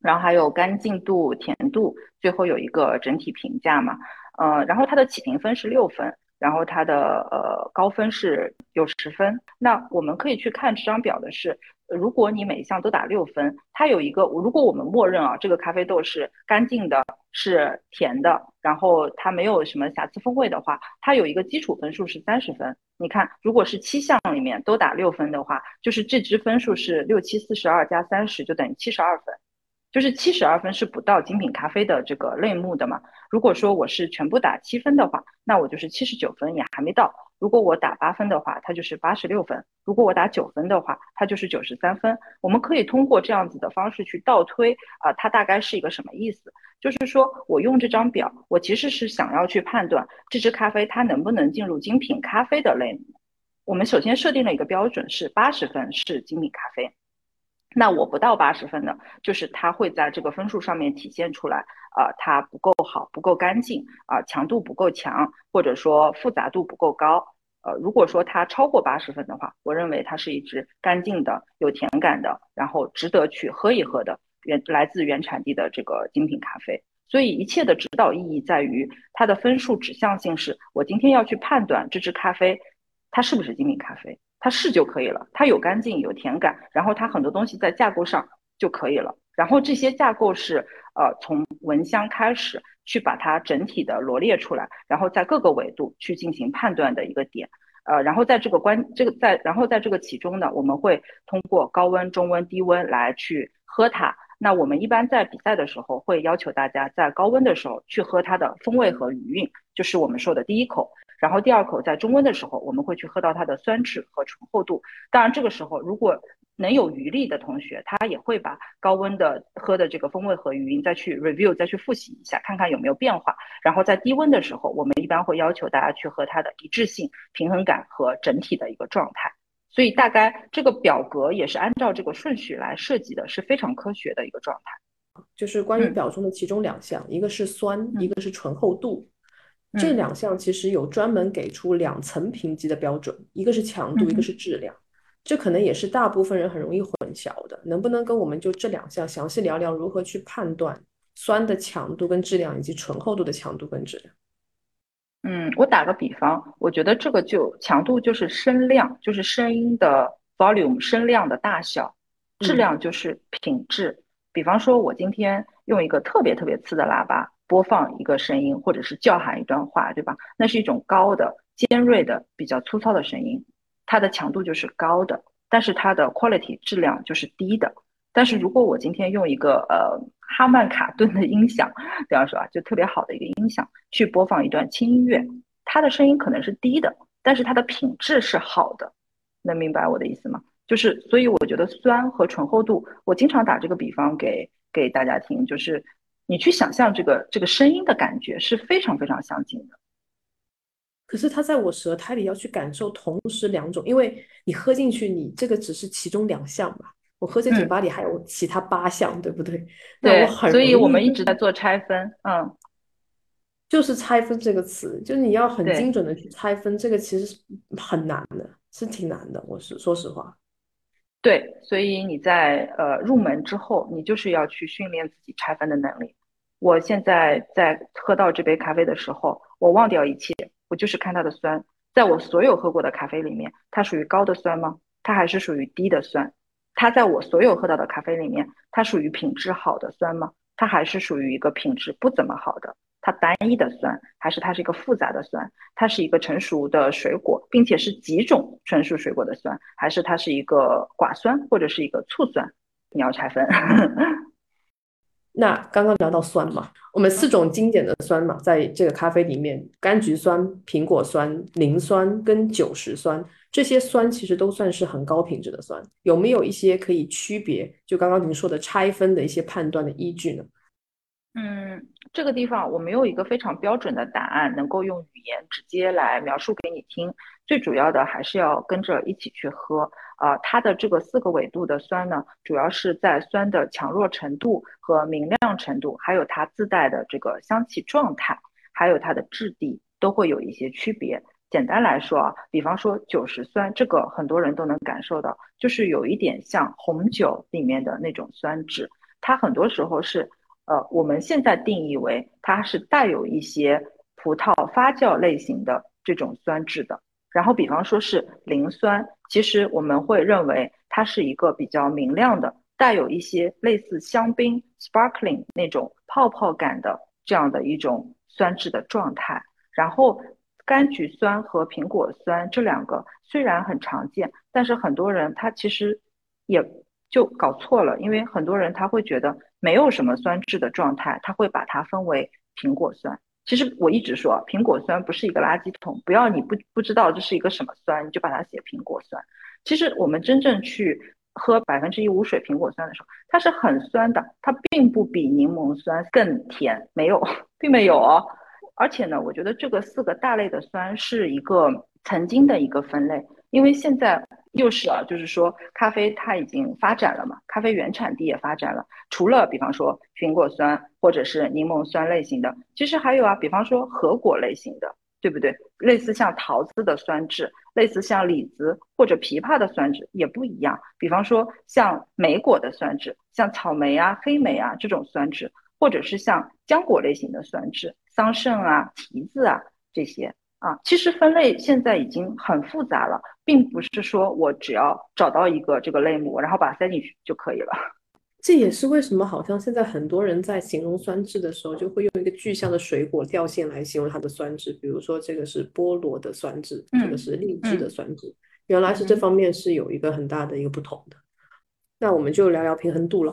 然后还有干净度、甜度，最后有一个整体评价嘛。呃，然后它的起评分是六分。然后它的呃高分是有十分。那我们可以去看这张表的是，如果你每一项都打六分，它有一个，如果我们默认啊，这个咖啡豆是干净的，是甜的，然后它没有什么瑕疵风味的话，它有一个基础分数是三十分。你看，如果是七项里面都打六分的话，就是这支分数是六七四十二加三十，就等于七十二分。就是七十二分是不到精品咖啡的这个类目的嘛？如果说我是全部打七分的话，那我就是七十九分也还没到。如果我打八分的话，它就是八十六分；如果我打九分的话，它就是九十三分。我们可以通过这样子的方式去倒推啊，它大概是一个什么意思？就是说我用这张表，我其实是想要去判断这支咖啡它能不能进入精品咖啡的类目。我们首先设定了一个标准是八十分是精品咖啡。那我不到八十分的，就是它会在这个分数上面体现出来，啊，它不够好，不够干净，啊，强度不够强，或者说复杂度不够高。呃，如果说它超过八十分的话，我认为它是一支干净的、有甜感的，然后值得去喝一喝的原来自原产地的这个精品咖啡。所以一切的指导意义在于它的分数指向性，是我今天要去判断这支咖啡它是不是精品咖啡。它是就可以了，它有干净有甜感，然后它很多东西在架构上就可以了。然后这些架构是呃从闻香开始去把它整体的罗列出来，然后在各个维度去进行判断的一个点。呃，然后在这个关这个在然后在这个其中呢，我们会通过高温、中温、低温来去喝它。那我们一般在比赛的时候会要求大家在高温的时候去喝它的风味和余韵，就是我们说的第一口。然后第二口在中温的时候，我们会去喝到它的酸质和醇厚度。当然，这个时候如果能有余力的同学，他也会把高温的喝的这个风味和余韵再去 review，再去复习一下，看看有没有变化。然后在低温的时候，我们一般会要求大家去喝它的一致性、平衡感和整体的一个状态。所以大概这个表格也是按照这个顺序来设计的，是非常科学的一个状态。就是关于表中的其中两项，一个是酸，一个是醇厚度。这两项其实有专门给出两层评级的标准，一个是强度，一个是质量。这可能也是大部分人很容易混淆的。能不能跟我们就这两项详细聊聊如何去判断酸的强度跟质量，以及醇厚度的强度跟质量？嗯，我打个比方，我觉得这个就强度就是声量，就是声音的 volume 声量的大小；质量就是品质。比方说，我今天用一个特别特别次的喇叭。播放一个声音，或者是叫喊一段话，对吧？那是一种高的、尖锐的、比较粗糙的声音，它的强度就是高的，但是它的 quality 质量就是低的。但是如果我今天用一个呃哈曼卡顿的音响，比方说啊，就特别好的一个音响去播放一段轻音乐，它的声音可能是低的，但是它的品质是好的。能明白我的意思吗？就是，所以我觉得酸和醇厚度，我经常打这个比方给给大家听，就是。你去想象这个这个声音的感觉是非常非常相近的，可是它在我舌苔里要去感受同时两种，因为你喝进去，你这个只是其中两项吧，我喝在嘴巴里还有其他八项，对不对？对，所以我们一直在做拆分，嗯，就是拆分这个词，就是你要很精准的去拆分，这个其实是很难的，是挺难的，我是说实话。对，所以你在呃入门之后，你就是要去训练自己拆分的能力。我现在在喝到这杯咖啡的时候，我忘掉一切，我就是看它的酸。在我所有喝过的咖啡里面，它属于高的酸吗？它还是属于低的酸？它在我所有喝到的咖啡里面，它属于品质好的酸吗？它还是属于一个品质不怎么好的？它单一的酸，还是它是一个复杂的酸？它是一个成熟的水果，并且是几种成熟水果的酸，还是它是一个寡酸或者是一个醋酸？你要拆分。那刚刚聊到酸嘛，我们四种经典的酸嘛，在这个咖啡里面，柑橘酸、苹果酸、磷酸跟酒石酸，这些酸其实都算是很高品质的酸。有没有一些可以区别？就刚刚您说的拆分的一些判断的依据呢？嗯，这个地方我没有一个非常标准的答案，能够用语言直接来描述给你听。最主要的还是要跟着一起去喝。啊，它的这个四个维度的酸呢，主要是在酸的强弱程度和明亮程度，还有它自带的这个香气状态，还有它的质地都会有一些区别。简单来说啊，比方说酒石酸，这个很多人都能感受到，就是有一点像红酒里面的那种酸质，它很多时候是。呃，我们现在定义为它是带有一些葡萄发酵类型的这种酸质的。然后，比方说是磷酸，其实我们会认为它是一个比较明亮的，带有一些类似香槟 （sparkling） 那种泡泡感的这样的一种酸质的状态。然后，柑橘酸和苹果酸这两个虽然很常见，但是很多人他其实也就搞错了，因为很多人他会觉得没有什么酸质的状态，他会把它分为苹果酸。其实我一直说，苹果酸不是一个垃圾桶，不要你不不知道这是一个什么酸，你就把它写苹果酸。其实我们真正去喝百分之一无水苹果酸的时候，它是很酸的，它并不比柠檬酸更甜，没有，并没有哦。而且呢，我觉得这个四个大类的酸是一个曾经的一个分类，因为现在。又是啊，就是说咖啡它已经发展了嘛，咖啡原产地也发展了。除了比方说苹果酸或者是柠檬酸类型的，其实还有啊，比方说核果类型的，对不对？类似像桃子的酸质，类似像李子或者枇杷的酸质也不一样。比方说像莓果的酸质，像草莓啊、黑莓啊这种酸质，或者是像浆果类型的酸质，桑葚啊、提子啊这些。啊，其实分类现在已经很复杂了，并不是说我只要找到一个这个类目，然后把它塞进去就可以了。这也是为什么好像现在很多人在形容酸质的时候，就会用一个具象的水果调性来形容它的酸质，比如说这个是菠萝的酸质，这个是荔枝的酸质，原来是这方面是有一个很大的一个不同的。那我们就聊聊平衡度了。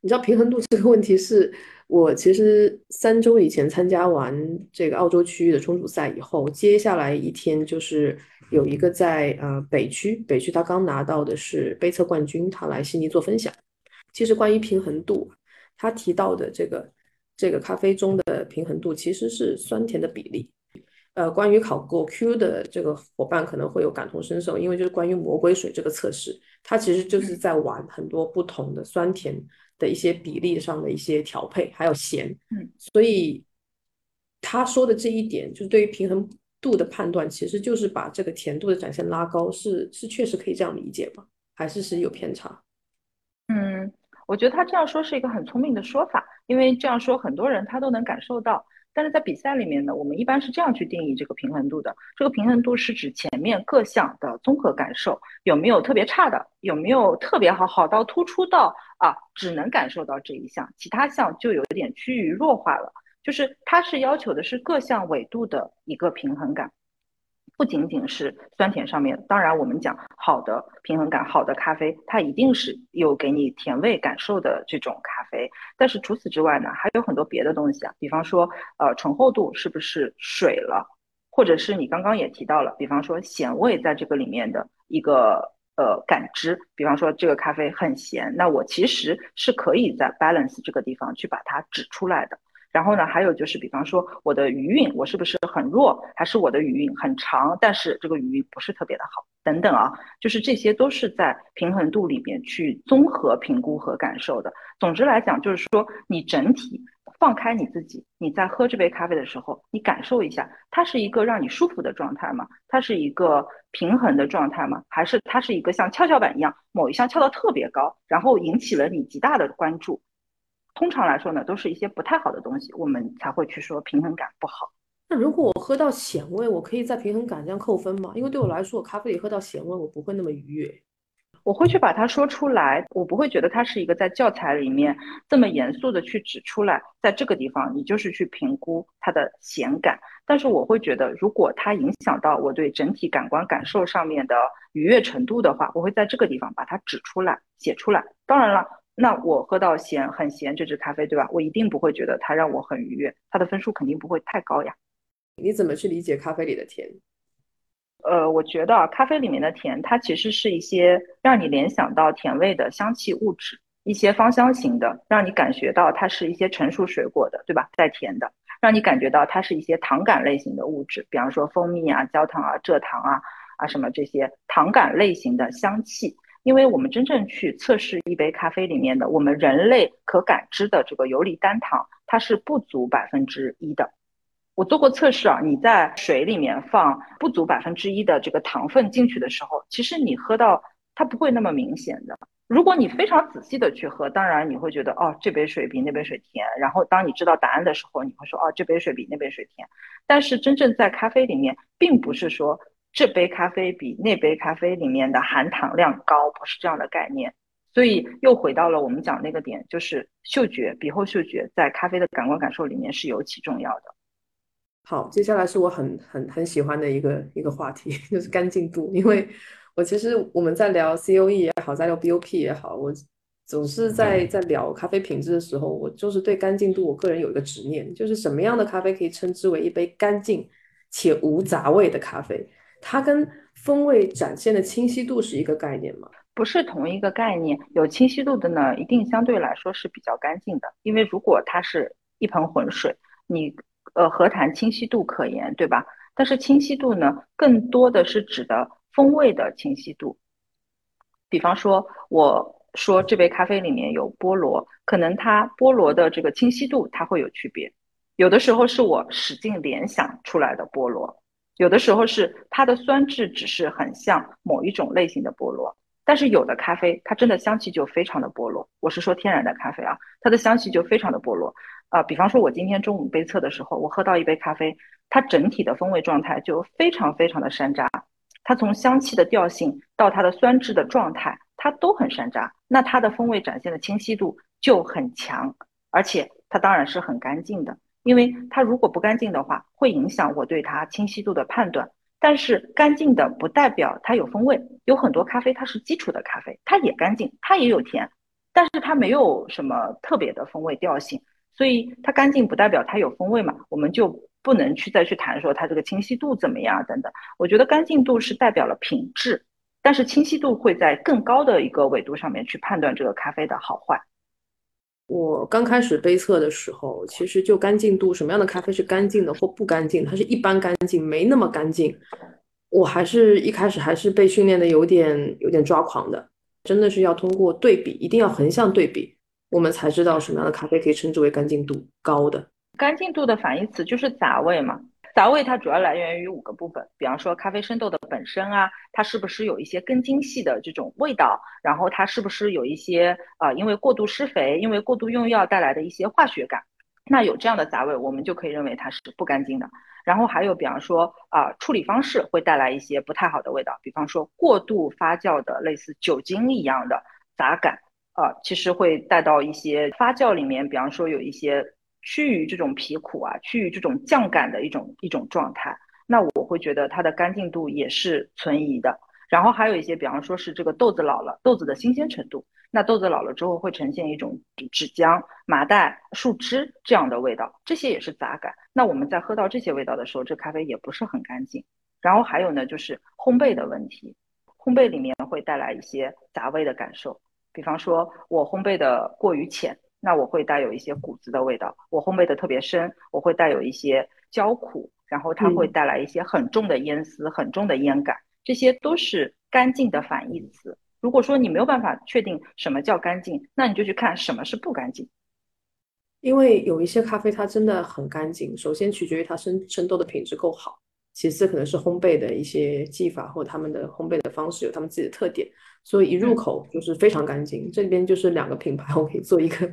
你知道平衡度这个问题是？我其实三周以前参加完这个澳洲区域的冲煮赛以后，接下来一天就是有一个在呃北区，北区他刚拿到的是杯测冠军，他来悉尼做分享。其实关于平衡度，他提到的这个这个咖啡中的平衡度其实是酸甜的比例。呃，关于考过 Q 的这个伙伴可能会有感同身受，因为就是关于魔鬼水这个测试，它其实就是在玩很多不同的酸甜。的一些比例上的一些调配，还有咸，嗯，所以他说的这一点，就是对于平衡度的判断，其实就是把这个甜度的展现拉高，是是确实可以这样理解吗？还是是有偏差？嗯，我觉得他这样说是一个很聪明的说法，因为这样说很多人他都能感受到。但是在比赛里面呢，我们一般是这样去定义这个平衡度的。这个平衡度是指前面各项的综合感受有没有特别差的，有没有特别好，好到突出到啊，只能感受到这一项，其他项就有点趋于弱化了。就是它是要求的是各项纬度的一个平衡感。不仅仅是酸甜上面，当然我们讲好的平衡感，好的咖啡，它一定是有给你甜味感受的这种咖啡。但是除此之外呢，还有很多别的东西啊，比方说，呃，醇厚度是不是水了，或者是你刚刚也提到了，比方说咸味在这个里面的一个呃感知，比方说这个咖啡很咸，那我其实是可以在 balance 这个地方去把它指出来的。然后呢，还有就是，比方说我的余韵，我是不是很弱，还是我的余韵很长，但是这个余韵不是特别的好，等等啊，就是这些都是在平衡度里面去综合评估和感受的。总之来讲，就是说你整体放开你自己，你在喝这杯咖啡的时候，你感受一下，它是一个让你舒服的状态吗？它是一个平衡的状态吗？还是它是一个像跷跷板一样，某一项翘到特别高，然后引起了你极大的关注？通常来说呢，都是一些不太好的东西，我们才会去说平衡感不好。那如果我喝到咸味，我可以在平衡感这样扣分吗？因为对我来说，我咖啡里喝到咸味，我不会那么愉悦。我会去把它说出来，我不会觉得它是一个在教材里面这么严肃的去指出来，在这个地方你就是去评估它的咸感。但是我会觉得，如果它影响到我对整体感官感受上面的愉悦程度的话，我会在这个地方把它指出来、写出来。当然了。那我喝到咸很咸这支咖啡，对吧？我一定不会觉得它让我很愉悦，它的分数肯定不会太高呀。你怎么去理解咖啡里的甜？呃，我觉得咖啡里面的甜，它其实是一些让你联想到甜味的香气物质，一些芳香型的，让你感觉到它是一些成熟水果的，对吧？带甜的，让你感觉到它是一些糖感类型的物质，比方说蜂蜜啊、焦糖啊、蔗糖啊啊什么这些糖感类型的香气。因为我们真正去测试一杯咖啡里面的我们人类可感知的这个游离单糖，它是不足百分之一的。我做过测试啊，你在水里面放不足百分之一的这个糖分进去的时候，其实你喝到它不会那么明显的。如果你非常仔细的去喝，当然你会觉得哦，这杯水比那杯水甜。然后当你知道答案的时候，你会说哦，这杯水比那杯水甜。但是真正在咖啡里面，并不是说这杯咖啡比那杯咖啡里面的含糖量高，不是这样的概念。所以又回到了我们讲那个点，就是嗅觉，鼻后嗅觉在咖啡的感官感受里面是尤其重要的。好，接下来是我很很很喜欢的一个一个话题，就是干净度。因为我其实我们在聊 COE 也好，在聊 BOP 也好，我总是在在聊咖啡品质的时候，我就是对干净度，我个人有一个执念，就是什么样的咖啡可以称之为一杯干净且无杂味的咖啡？它跟风味展现的清晰度是一个概念吗？不是同一个概念。有清晰度的呢，一定相对来说是比较干净的，因为如果它是一盆浑水，你。呃，何谈清晰度可言，对吧？但是清晰度呢，更多的是指的风味的清晰度。比方说，我说这杯咖啡里面有菠萝，可能它菠萝的这个清晰度它会有区别。有的时候是我使劲联想出来的菠萝，有的时候是它的酸质只是很像某一种类型的菠萝。但是有的咖啡，它真的香气就非常的菠萝。我是说天然的咖啡啊，它的香气就非常的菠萝。啊，比方说，我今天中午杯测的时候，我喝到一杯咖啡，它整体的风味状态就非常非常的山楂，它从香气的调性到它的酸质的状态，它都很山楂，那它的风味展现的清晰度就很强，而且它当然是很干净的，因为它如果不干净的话，会影响我对它清晰度的判断。但是干净的不代表它有风味，有很多咖啡它是基础的咖啡，它也干净，它也有甜，但是它没有什么特别的风味调性。所以它干净不代表它有风味嘛，我们就不能去再去谈说它这个清晰度怎么样等等。我觉得干净度是代表了品质，但是清晰度会在更高的一个维度上面去判断这个咖啡的好坏。我刚开始杯测的时候，其实就干净度，什么样的咖啡是干净的或不干净，它是一般干净，没那么干净。我还是一开始还是被训练的有点有点抓狂的，真的是要通过对比，一定要横向对比。我们才知道什么样的咖啡可以称之为干净度高的。干净度的反义词就是杂味嘛。杂味它主要来源于五个部分，比方说咖啡生豆的本身啊，它是不是有一些根茎系的这种味道，然后它是不是有一些啊，因为过度施肥、因为过度用药带来的一些化学感。那有这样的杂味，我们就可以认为它是不干净的。然后还有比方说啊，处理方式会带来一些不太好的味道，比方说过度发酵的类似酒精一样的杂感。啊，其实会带到一些发酵里面，比方说有一些趋于这种皮苦啊，趋于这种酱感的一种一种状态。那我会觉得它的干净度也是存疑的。然后还有一些，比方说是这个豆子老了，豆子的新鲜程度。那豆子老了之后会呈现一种纸浆、麻袋、树枝这样的味道，这些也是杂感。那我们在喝到这些味道的时候，这咖啡也不是很干净。然后还有呢，就是烘焙的问题，烘焙里面会带来一些杂味的感受。比方说，我烘焙的过于浅，那我会带有一些谷子的味道；我烘焙的特别深，我会带有一些焦苦，然后它会带来一些很重的烟丝、很重的烟感，这些都是干净的反义词。如果说你没有办法确定什么叫干净，那你就去看什么是不干净。因为有一些咖啡它真的很干净，首先取决于它生生豆的品质够好，其次可能是烘焙的一些技法或他们的烘焙的方式有他们自己的特点。所以一入口就是非常干净。这边就是两个品牌，我可以做一个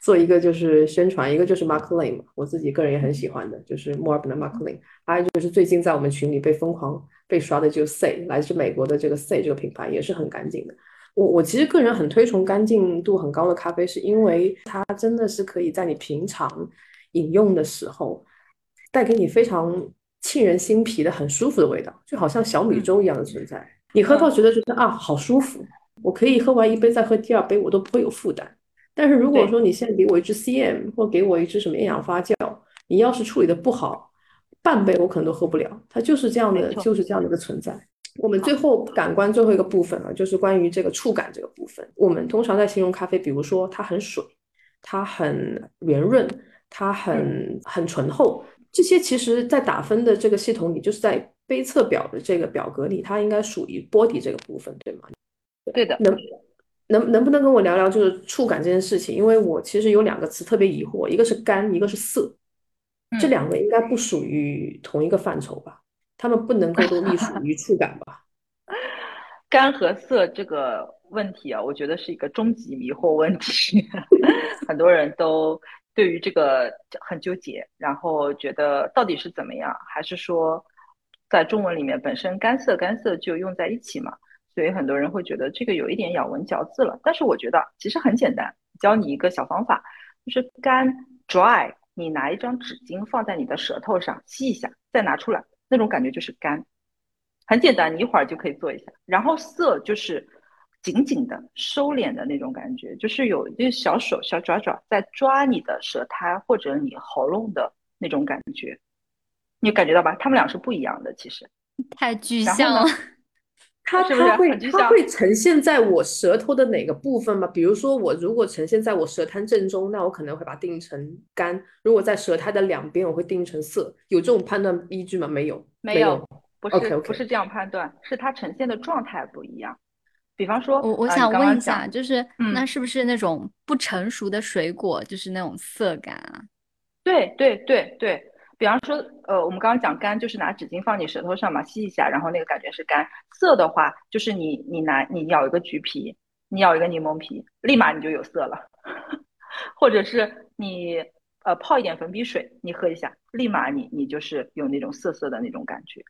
做一个就是宣传，一个就是 Mark Lane，我自己个人也很喜欢的，就是墨尔本的 Mark Lane。还有就是最近在我们群里被疯狂被刷的就 Say，来自美国的这个 Say 这个品牌也是很干净的。我我其实个人很推崇干净度很高的咖啡，是因为它真的是可以在你平常饮用的时候带给你非常沁人心脾的很舒服的味道，就好像小米粥一样的存在。你喝到觉得觉得啊好舒服，我可以喝完一杯再喝第二杯，我都不会有负担。但是如果说你现在给我一支 CM 或给我一支什么厌氧发酵，你要是处理的不好，半杯我可能都喝不了。它就是这样的，就是这样的一个存在。我们最后感官最后一个部分了，就是关于这个触感这个部分。我们通常在形容咖啡，比如说它很水，它很圆润，它很很醇厚，这些其实在打分的这个系统里，就是在。杯测表的这个表格里，它应该属于波底这个部分，对吗？对的。能能能不能跟我聊聊就是触感这件事情？因为我其实有两个词特别疑惑，一个是干，一个是涩，这两个应该不属于同一个范畴吧？他们不能够都隶属于触感吧？干和涩这个问题啊，我觉得是一个终极迷惑问题，很多人都对于这个很纠结，然后觉得到底是怎么样，还是说在中文里面本身干涩干涩就用在一起嘛？所以很多人会觉得这个有一点咬文嚼字了。但是我觉得其实很简单，教你一个小方法，就是干 dry，你拿一张纸巾放在你的舌头上吸一下，再拿出来，那种感觉就是干。很简单，你一会儿就可以做一下。然后涩就是紧紧的收敛的那种感觉，就是有一小手小爪爪在抓你的舌苔或者你喉咙的那种感觉，你感觉到吧？他们俩是不一样的，其实太具象了。它它会它会呈现在我舌头的哪个部分吗？比如说我如果呈现在我舌苔正中，那我可能会把它定成干；如果在舌苔的两边，我会定成涩。有这种判断依据吗？没有，没有。不是不是这样判断，是它呈现的状态不一样。比方说，我我想问一下，就是那是不是那种不成熟的水果，就是那种涩感啊？对对对对，比方说，呃，我们刚刚讲干，就是拿纸巾放你舌头上嘛，吸一下，然后那个感觉是干。涩的话，就是你你拿你咬一个橘皮，你咬一个柠檬皮，立马你就有涩了。或者是你呃泡一点粉笔水，你喝一下，立马你你就是有那种涩涩的那种感觉。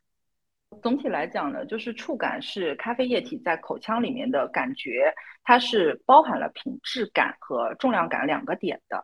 总体来讲呢，就是触感是咖啡液体在口腔里面的感觉，它是包含了品质感和重量感两个点的。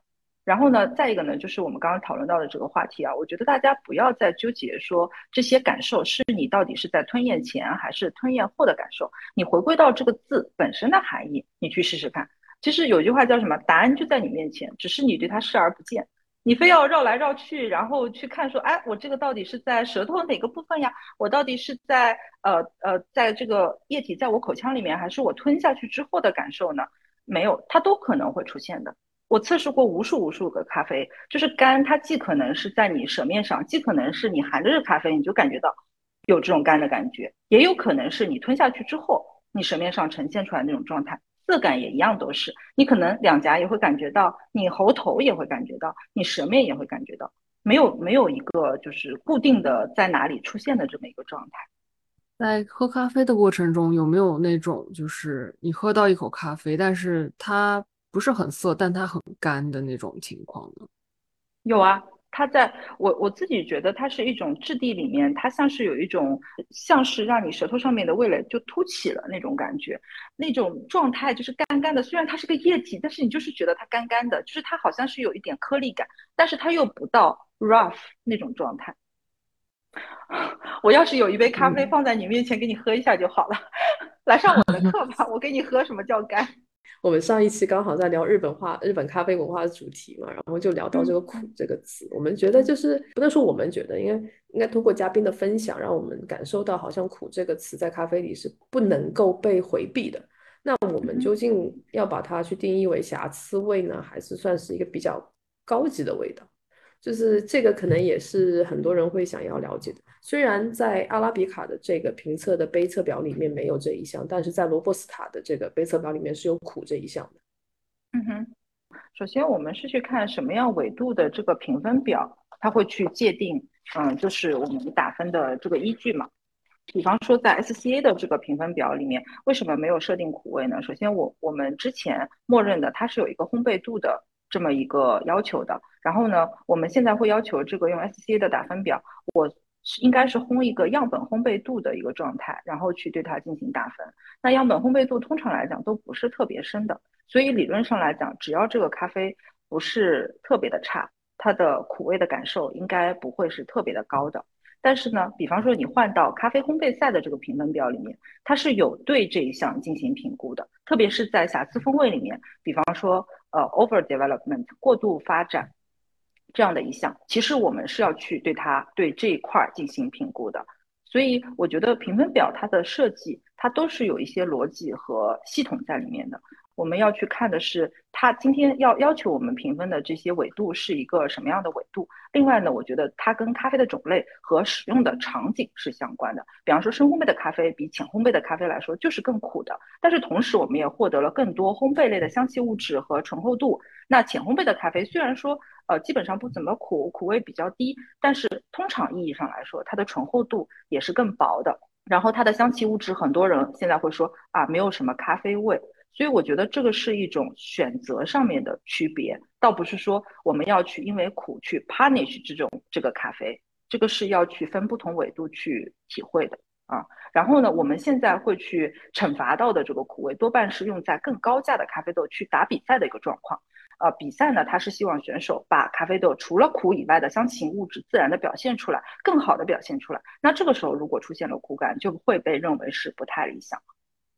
然后呢，再一个呢，就是我们刚刚讨论到的这个话题啊，我觉得大家不要再纠结说这些感受是你到底是在吞咽前还是吞咽后的感受，你回归到这个字本身的含义，你去试试看。其实有句话叫什么？答案就在你面前，只是你对它视而不见。你非要绕来绕去，然后去看说，哎，我这个到底是在舌头哪个部分呀？我到底是在呃呃，在这个液体在我口腔里面，还是我吞下去之后的感受呢？没有，它都可能会出现的。我测试过无数无数个咖啡，就是干，它既可能是在你舌面上，既可能是你含着这咖啡你就感觉到有这种干的感觉，也有可能是你吞下去之后，你舌面上呈现出来那种状态。色感也一样，都是你可能两颊也会感觉到，你喉头也会感觉到，你舌面也会感觉到，没有没有一个就是固定的在哪里出现的这么一个状态。在喝咖啡的过程中，有没有那种就是你喝到一口咖啡，但是它不是很涩，但它很干的那种情况呢？有啊。它在我我自己觉得它是一种质地里面，它像是有一种像是让你舌头上面的味蕾就凸起了那种感觉，那种状态就是干干的。虽然它是个液体，但是你就是觉得它干干的，就是它好像是有一点颗粒感，但是它又不到 rough 那种状态。我要是有一杯咖啡放在你面前给你喝一下就好了，来上我的课吧，我给你喝什么叫干。我们上一期刚好在聊日本化、日本咖啡文化的主题嘛，然后就聊到这个“苦”这个词。我们觉得就是不能说我们觉得，应该应该通过嘉宾的分享，让我们感受到好像“苦”这个词在咖啡里是不能够被回避的。那我们究竟要把它去定义为瑕疵味呢，还是算是一个比较高级的味道？就是这个可能也是很多人会想要了解的。虽然在阿拉比卡的这个评测的杯测表里面没有这一项，但是在罗布斯塔的这个杯测表里面是有苦这一项的。嗯哼，首先我们是去看什么样纬度的这个评分表，它会去界定，嗯，就是我们打分的这个依据嘛。比方说在 SCA 的这个评分表里面，为什么没有设定苦味呢？首先我我们之前默认的它是有一个烘焙度的。这么一个要求的，然后呢，我们现在会要求这个用 SCA 的打分表，我应该是烘一个样本烘焙度的一个状态，然后去对它进行打分。那样本烘焙度通常来讲都不是特别深的，所以理论上来讲，只要这个咖啡不是特别的差，它的苦味的感受应该不会是特别的高的。但是呢，比方说你换到咖啡烘焙赛的这个评分表里面，它是有对这一项进行评估的，特别是在瑕疵风味里面，比方说呃 over development 过度发展这样的一项，其实我们是要去对它对这一块进行评估的。所以我觉得评分表它的设计，它都是有一些逻辑和系统在里面的。我们要去看的是，它今天要要求我们评分的这些纬度是一个什么样的纬度。另外呢，我觉得它跟咖啡的种类和使用的场景是相关的。比方说，深烘焙的咖啡比浅烘焙的咖啡来说就是更苦的，但是同时我们也获得了更多烘焙类的香气物质和醇厚度。那浅烘焙的咖啡虽然说呃基本上不怎么苦，苦味比较低，但是通常意义上来说，它的醇厚度也是更薄的。然后它的香气物质，很多人现在会说啊，没有什么咖啡味。所以我觉得这个是一种选择上面的区别，倒不是说我们要去因为苦去 punish 这种这个咖啡，这个是要去分不同纬度去体会的啊。然后呢，我们现在会去惩罚到的这个苦味，多半是用在更高价的咖啡豆去打比赛的一个状况。呃，比赛呢，它是希望选手把咖啡豆除了苦以外的香气物质自然的表现出来，更好的表现出来。那这个时候如果出现了苦感，就会被认为是不太理想。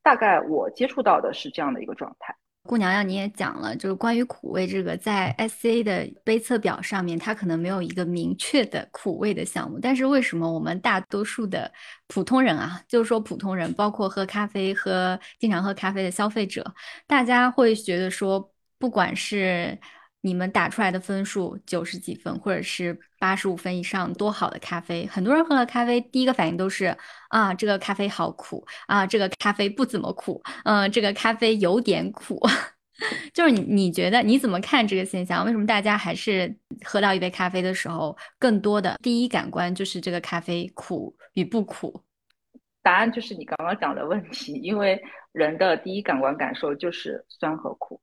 大概我接触到的是这样的一个状态。顾娘娘，你也讲了，就是关于苦味这个，在 SCA 的杯测表上面，它可能没有一个明确的苦味的项目。但是为什么我们大多数的普通人啊，就是说普通人，包括喝咖啡、喝经常喝咖啡的消费者，大家会觉得说，不管是你们打出来的分数九十几分，或者是八十五分以上，多好的咖啡，很多人喝了咖啡，第一个反应都是啊，这个咖啡好苦啊，这个咖啡不怎么苦，嗯，这个咖啡有点苦。就是你你觉得你怎么看这个现象？为什么大家还是喝到一杯咖啡的时候，更多的第一感官就是这个咖啡苦与不苦？答案就是你刚刚讲的问题，因为人的第一感官感受就是酸和苦。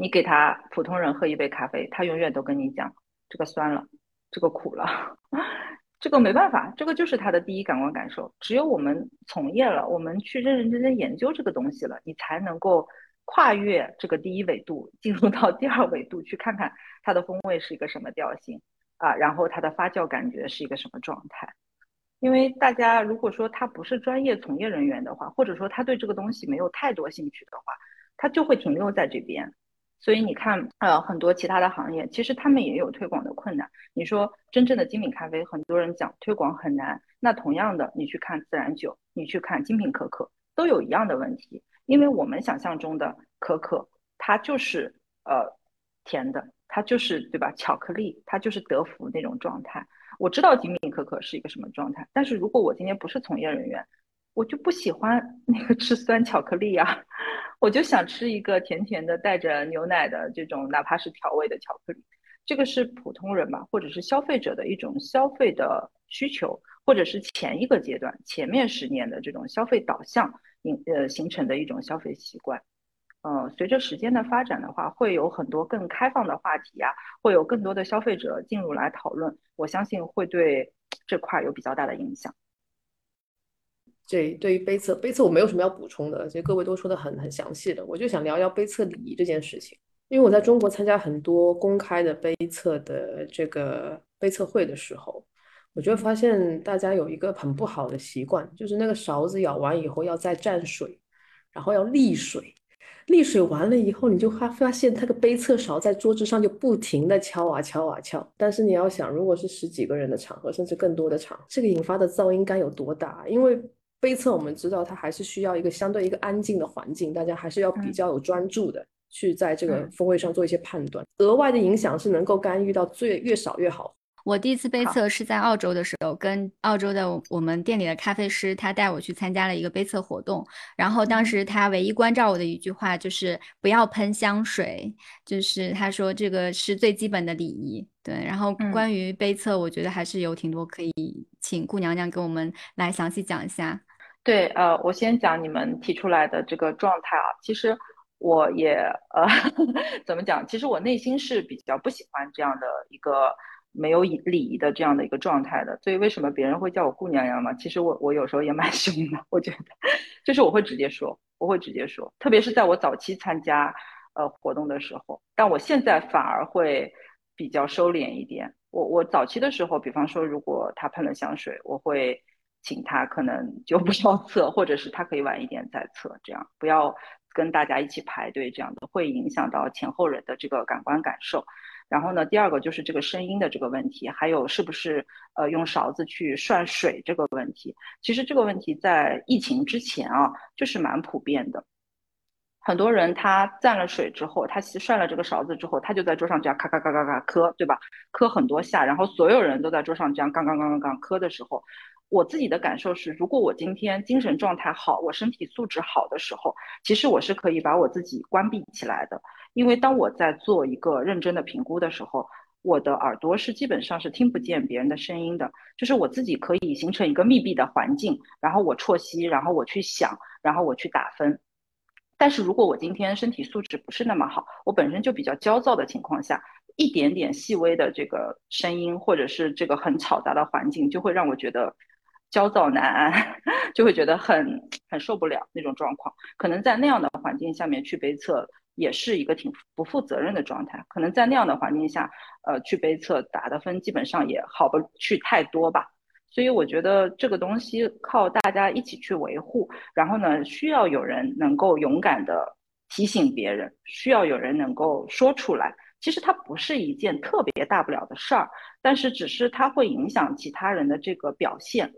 你给他普通人喝一杯咖啡，他永远都跟你讲这个酸了，这个苦了，这个没办法，这个就是他的第一感官感受。只有我们从业了，我们去认认真真研究这个东西了，你才能够跨越这个第一维度，进入到第二维度去看看它的风味是一个什么调性啊，然后它的发酵感觉是一个什么状态。因为大家如果说他不是专业从业人员的话，或者说他对这个东西没有太多兴趣的话，他就会停留在这边。所以你看，呃，很多其他的行业其实他们也有推广的困难。你说真正的精品咖啡，很多人讲推广很难。那同样的，你去看自然酒，你去看精品可可，都有一样的问题。因为我们想象中的可可，它就是呃甜的，它就是对吧？巧克力，它就是德芙那种状态。我知道精品可可是一个什么状态，但是如果我今天不是从业人员，我就不喜欢 那个吃酸巧克力呀。我就想吃一个甜甜的带着牛奶的这种，哪怕是调味的巧克力。这个是普通人吧，或者是消费者的一种消费的需求，或者是前一个阶段、前面十年的这种消费导向形呃形成的一种消费习惯。呃，随着时间的发展的话，会有很多更开放的话题呀，会有更多的消费者进入来讨论。我相信会对 这块有比较大的影响。对，对于杯测，杯测我没有什么要补充的，其实各位都说的很很详细的，我就想聊聊杯测礼仪这件事情。因为我在中国参加很多公开的杯测的这个杯测会的时候，我就发现大家有一个很不好的习惯，就是那个勺子舀完以后要再蘸水，然后要沥水，沥水完了以后，你就发发现那个杯测勺在桌子上就不停的敲啊敲啊敲。但是你要想，如果是十几个人的场合，甚至更多的场，这个引发的噪音该有多大？因为杯测我们知道，它还是需要一个相对一个安静的环境，大家还是要比较有专注的去在这个风味上做一些判断。额外的影响是能够干预到最越少越好。我第一次杯测是在澳洲的时候，跟澳洲的我们店里的咖啡师，他带我去参加了一个杯测活动。然后当时他唯一关照我的一句话就是不要喷香水，就是他说这个是最基本的礼仪。对，然后关于杯测，我觉得还是有挺多可以请顾娘娘给我们来详细讲一下。对，呃，我先讲你们提出来的这个状态啊。其实我也呃，怎么讲？其实我内心是比较不喜欢这样的一个没有礼礼仪的这样的一个状态的。所以为什么别人会叫我顾娘娘嘛？其实我我有时候也蛮 凶的，我觉得，就是我会直接说，我会直接说，特别是在我早期参加呃活动的时候。但我现在反而会比较收敛一点。我我早期的时候，比方说如果他喷了香水，我会。请他可能 就不要测，或者是他可以晚一点再测，这样不要跟大家一起排队，这样的会影响到前后人的这个感官感受。然后呢，第二个就是这个声音的这个问题，还有是不是呃用勺子去涮水这个问题。其实这个问题在疫情之前啊，就是蛮普遍的。很多人他蘸了水之后，他洗涮了这个勺子之后，他就在桌上这样咔咔咔咔咔磕，对吧？磕很多下，然后所有人都在桌上这样刚刚刚刚刚磕的时候。我自己的感受是，如果我今天精神状态好，我身体素质好的时候，其实我是可以把我自己关闭起来的。因为当我在做一个认真的评估的时候，我的耳朵是基本上是听不见别人的声音的，就是我自己可以形成一个密闭的环境，然后我啜吸，然后我去想，然后我去打分。但是如果我今天身体素质不是那么好，我本身就比较焦躁的情况下，一点点细微的这个声音，或者是这个很嘈杂的环境，就会让我觉得焦躁难安，就会觉得很很受不了那种状况。可能在那样的环境下面去杯测。也是一个挺不负责任的状态，可能在那样的环境下，呃，去杯测打的分基本上也好不去太多吧。所以我觉得这个东西靠大家一起去维护，然后呢，需要有人能够勇敢的提醒别人，需要有人能够说出来。其实它不是一件特别大不了的事儿，但是只是它会影响其他人的这个表现，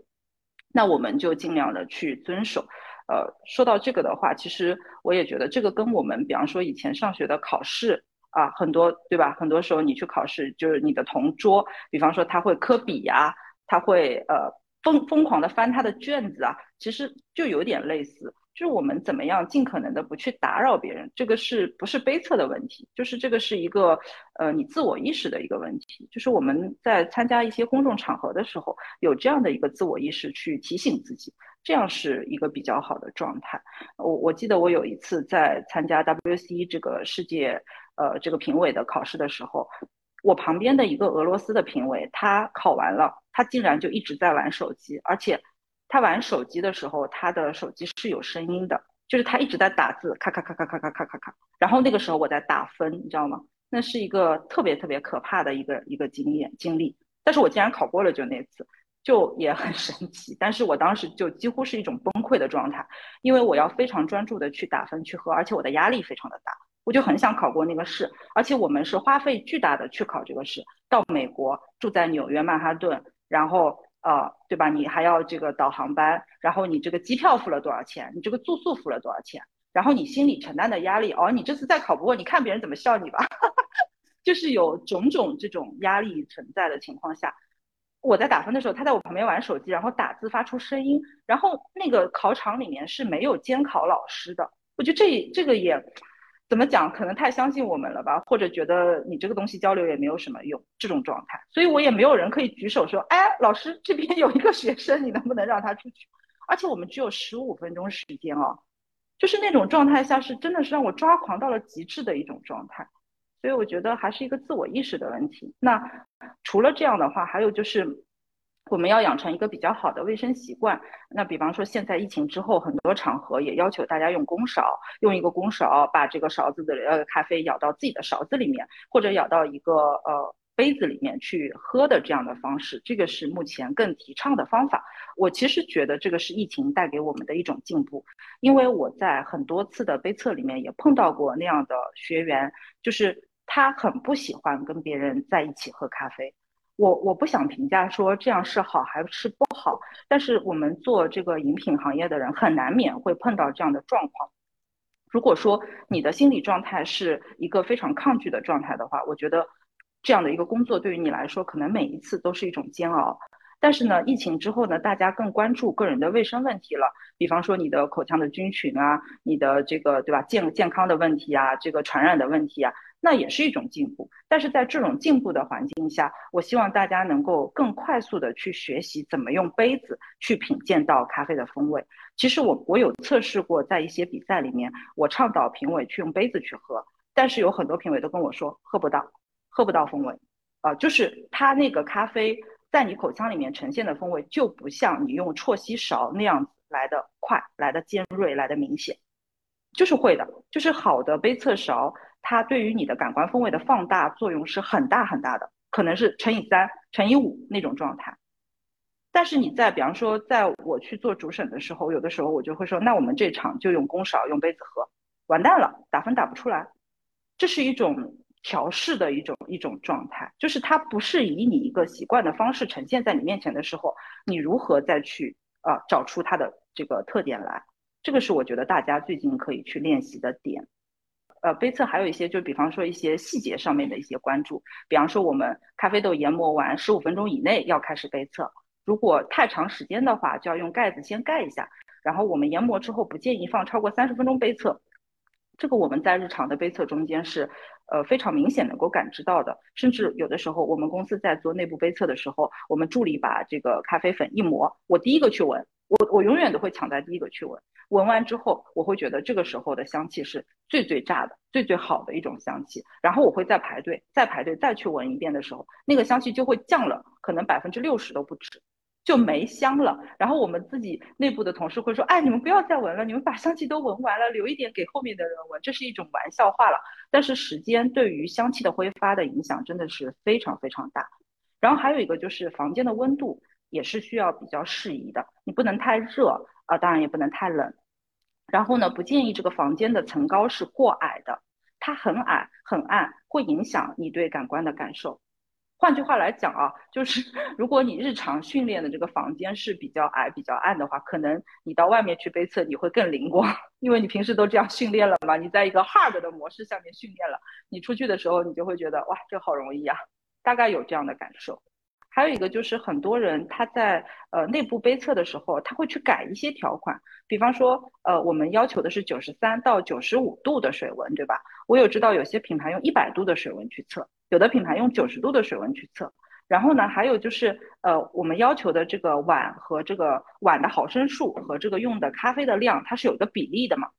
那我们就尽量的去遵守。呃，说到这个的话，其实我也觉得这个跟我们，比方说以前上学的考试啊，很多对吧？很多时候你去考试，就是你的同桌，比方说他会科比呀，他会呃疯疯狂的翻他的卷子啊，其实就有点类似。就是我们怎么样尽可能的不去打扰别人，这个是不是悲测的问题？就是这个是一个呃你自我意识的一个问题。就是我们在参加一些公众场合的时候，有这样的一个自我意识去提醒自己，这样是一个比较好的状态。我我记得我有一次在参加 WC 这个世界呃这个评委的考试的时候，我旁边的一个俄罗斯的评委，他考完了，他竟然就一直在玩手机，而且。他玩手机的时候，他的手机是有声音的，就是他一直在打字，咔咔咔咔咔咔咔咔咔。然后那个时候我在打分，你知道吗？那是一个特别特别可怕的一个一个经验经历。但是我竟然考过了，就那次，就也很 神奇。但是我当时就几乎是一种崩溃的状态，因为我要非常专注的去打分去喝，而且我的压力非常的大，我就很想考过那个试。而且我们是花费巨大的去考这个试，到美国住在纽约曼哈顿，然后。啊，对吧？你还要这个导航班，然后你这个机票付了多少钱？你这个住宿付了多少钱？然后你心里承担的压力，哦，你这次再考不过，你看别人怎么笑你吧。就是有种种这种压力存在的情况下，我在打分的时候，他在我旁边玩手机，然后打字发出声音，然后那个考场里面是没有监考老师的，我觉得这这个也。怎么讲？可能太相信我们了吧，或者觉得你这个东西交流也没有什么用，这种状态，所以我也没有人可以举手说，哎，老师这边有一个学生，你能不能让他出去？而且我们只有十五分钟时间哦，就是那种状态下是真的是让我抓狂到了极致的一种状态，所以我觉得还是一个自我意识的问题。那除了这样的话，还有就是。我们要养成一个比较好的卫生习惯。那比方说，现在疫情之后，很多场合也要求大家用公勺，用一个公勺把这个勺子的呃咖啡舀到自己的勺子里面，或者舀到一个呃杯子里面去喝的这样的方式，这个是目前更提倡的方法。我其实觉得这个是疫情带给我们的一种进步，因为我在很多次的杯测里面也碰到过那样的学员，就是他很不喜欢跟别人在一起喝咖啡。我我不想评价说这样是好还是不好，但是我们做这个饮品行业的人很难免会碰到这样的状况。如果说你的心理状态是一个非常抗拒的状态的话，我觉得这样的一个工作对于你来说可能每一次都是一种煎熬。但是呢，疫情之后呢，大家更关注个人的卫生问题了，比方说你的口腔的菌群啊，你的这个对吧健健康的问题啊，这个传染的问题啊。那也是一种进步，但是在这种进步的环境下，我希望大家能够更快速的去学习怎么用杯子去品鉴到咖啡的风味。其实我我有测试过，在一些比赛里面，我倡导评委去用杯子去喝，但是有很多评委都跟我说喝不到，喝不到风味，啊，就是它那个咖啡在你口腔里面呈现的风味就不像你用啜吸勺那样子来的快、来的尖锐、来的明显，就是会的，就是好的杯测勺。它对于你的感官风味的放大作用是很大很大的，可能是乘以三、乘以五那种状态。但是你在比方说，在我去做主审的时候，有的时候我就会说，那我们这场就用公勺、用杯子喝，完蛋了，打分打不出来。这是一种调试的一种一种状态，就是它不是以你一个习惯的方式呈现在你面前的时候，你如何再去啊找出它的这个特点来？这个是我觉得大家最近可以去练习的点。呃，杯测还有一些，就比方说一些细节上面的一些关注，比方说我们咖啡豆研磨完十五分钟以内要开始杯测，如果太长时间的话，就要用盖子先盖一下。然后我们研磨之后不建议放超过三十分钟杯测，这个我们在日常的杯测中间是呃非常明显能够感知到的。甚至有的时候，我们公司在做内部杯测的时候，我们助理把这个咖啡粉一磨，我第一个去闻，我我永远都会抢在第一个去闻。闻完之后，我会觉得这个时候的香气是最最炸的、最最好的一种香气。然后我会再排队，再排队，再去闻一遍的时候，那个香气就会降了，可能百分之六十都不止。就没香了，然后我们自己内部的同事会说：“哎，你们不要再闻了，你们把香气都闻完了，留一点给后面的人闻。”这是一种玩笑话了。但是时间对于香气的挥发的影响真的是非常非常大。然后还有一个就是房间的温度也是需要比较适宜的，你不能太热啊，当然也不能太冷。然后呢，不建议这个房间的层高是过矮的，它很矮很暗，会影响你对感官的感受。换句话来讲啊，就是 如果你日常训练的这个房间是比较矮、比较暗的话，可能你到外面去背测你会更灵光，因为你平时都这样训练了嘛。你在一个 hard 的模式下面训练了，你出去的时候你就会觉得哇，这好容易啊，大概有这样的感受。还有一个就是很多人他在呃内部杯测的时候，他会去改一些条款，比方说呃我们要求的是九十三到九十五度的水温，对吧？我有知道有些品牌用一百度的水温去测。有的品牌用九十度的水温去测，然后呢，还有就是，呃，我们要求的这个碗和这个碗的毫升数和这个用的咖啡的量，它是有一个比例的嘛？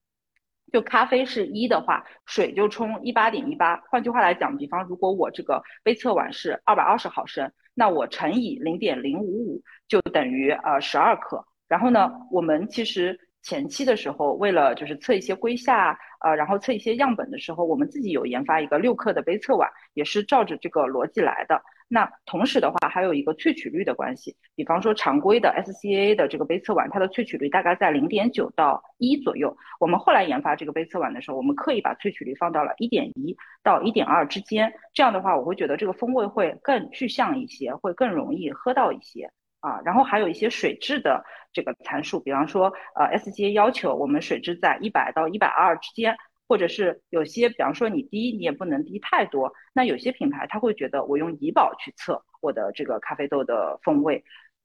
就咖啡是一的话，水就冲一八点一八。换句话来讲，比方如果我这个杯测碗是二百二十毫升，那我乘以零点零五五就等于呃十二克。然后呢，我们其实。前期的时候，为了就是测一些硅下，呃，然后测一些样本的时候，我们自己有研发一个六克的杯测碗，也是照着这个逻辑来的。那同时的话，还有一个萃取率的关系，比方说常规的 SCA 的这个杯测碗，它的萃取率大概在零点九到一左右。我们后来研发这个杯测碗的时候，我们刻意把萃取率放到了一点一到一点二之间。这样的话，我会觉得这个风味会更具象一些，会更容易喝到一些。啊，然后还有一些水质的这个参数，比方说，呃，SGA 要求我们水质在一百到一百二之间，或者是有些，比方说你低，你也不能低太多。那有些品牌他会觉得我用怡宝去测我的这个咖啡豆的风味，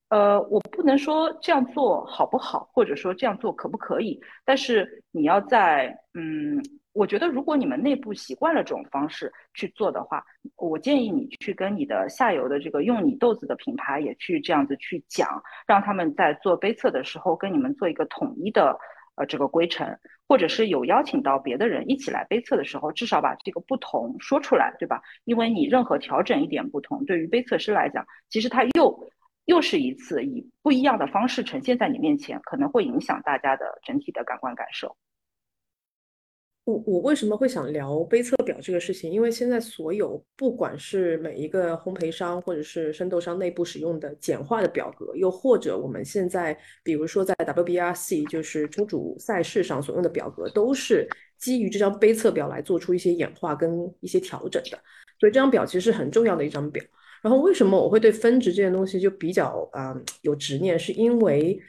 呃，我不能说这样做好不好，或者说这样做可不可以，但是你要在，嗯。我觉得，如果你们内部习惯了这种方式去做的话，我建议你去跟你的下游的这个用你豆子的品牌也去这样子去讲，让他们在做杯测的时候跟你们做一个统一的呃这个规程，或者是有邀请到别的人一起来杯测的时候，至少把这个不同说出来，对吧？因为你任何调整一点不同，对于杯测师来讲，其实他又又是一次以不一样的方式呈现在你面前，可能会影响大家的整体的感官感受。我我为什么会想聊杯测表这个事情？因为现在所有不管是每一个烘焙商或者是生豆商内部使用的简化的表格，又或者我们现在比如说在 WBRC 就是冲煮赛事上所用的表格，都是基于这张杯测表来做出一些演化跟一些调整的。所以这张表其实是很重要的一张表。然后为什么我会对分值这件东西就比较啊有执念？是因为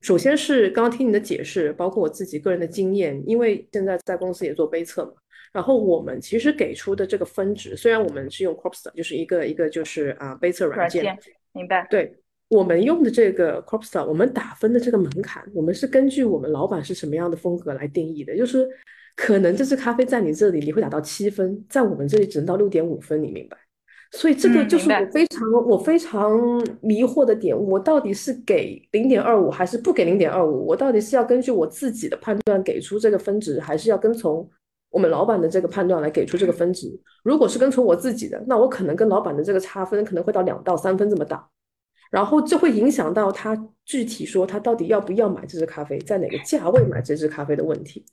首先是刚刚听你的解释，包括我自己个人的经验，因为现在在公司也做杯测嘛。然后我们其实给出的这个分值，虽然我们是用 Cropster，就是一个一个就是啊杯测软件，明白？对，我们用的这个 Cropster，我们打分的这个门槛，我们是根据我们老板是什么样的风格来定义的。就是可能这支咖啡在你这里你会打到七分，在我们这里只能到六点五分，你明白？所以这个就是我非常我非常迷惑的点，我到底是给零点二五还是不给零点二五？我到底是要根据我自己的判断给出这个分值，还是要跟从我们老板的这个判断来给出这个分值？如果是跟从我自己的，那我可能跟老板的这个差分可能会到两到三分这么大，然后这会影响到他具体说他到底要不要买这支咖啡，在哪个价位买这支咖啡的问题。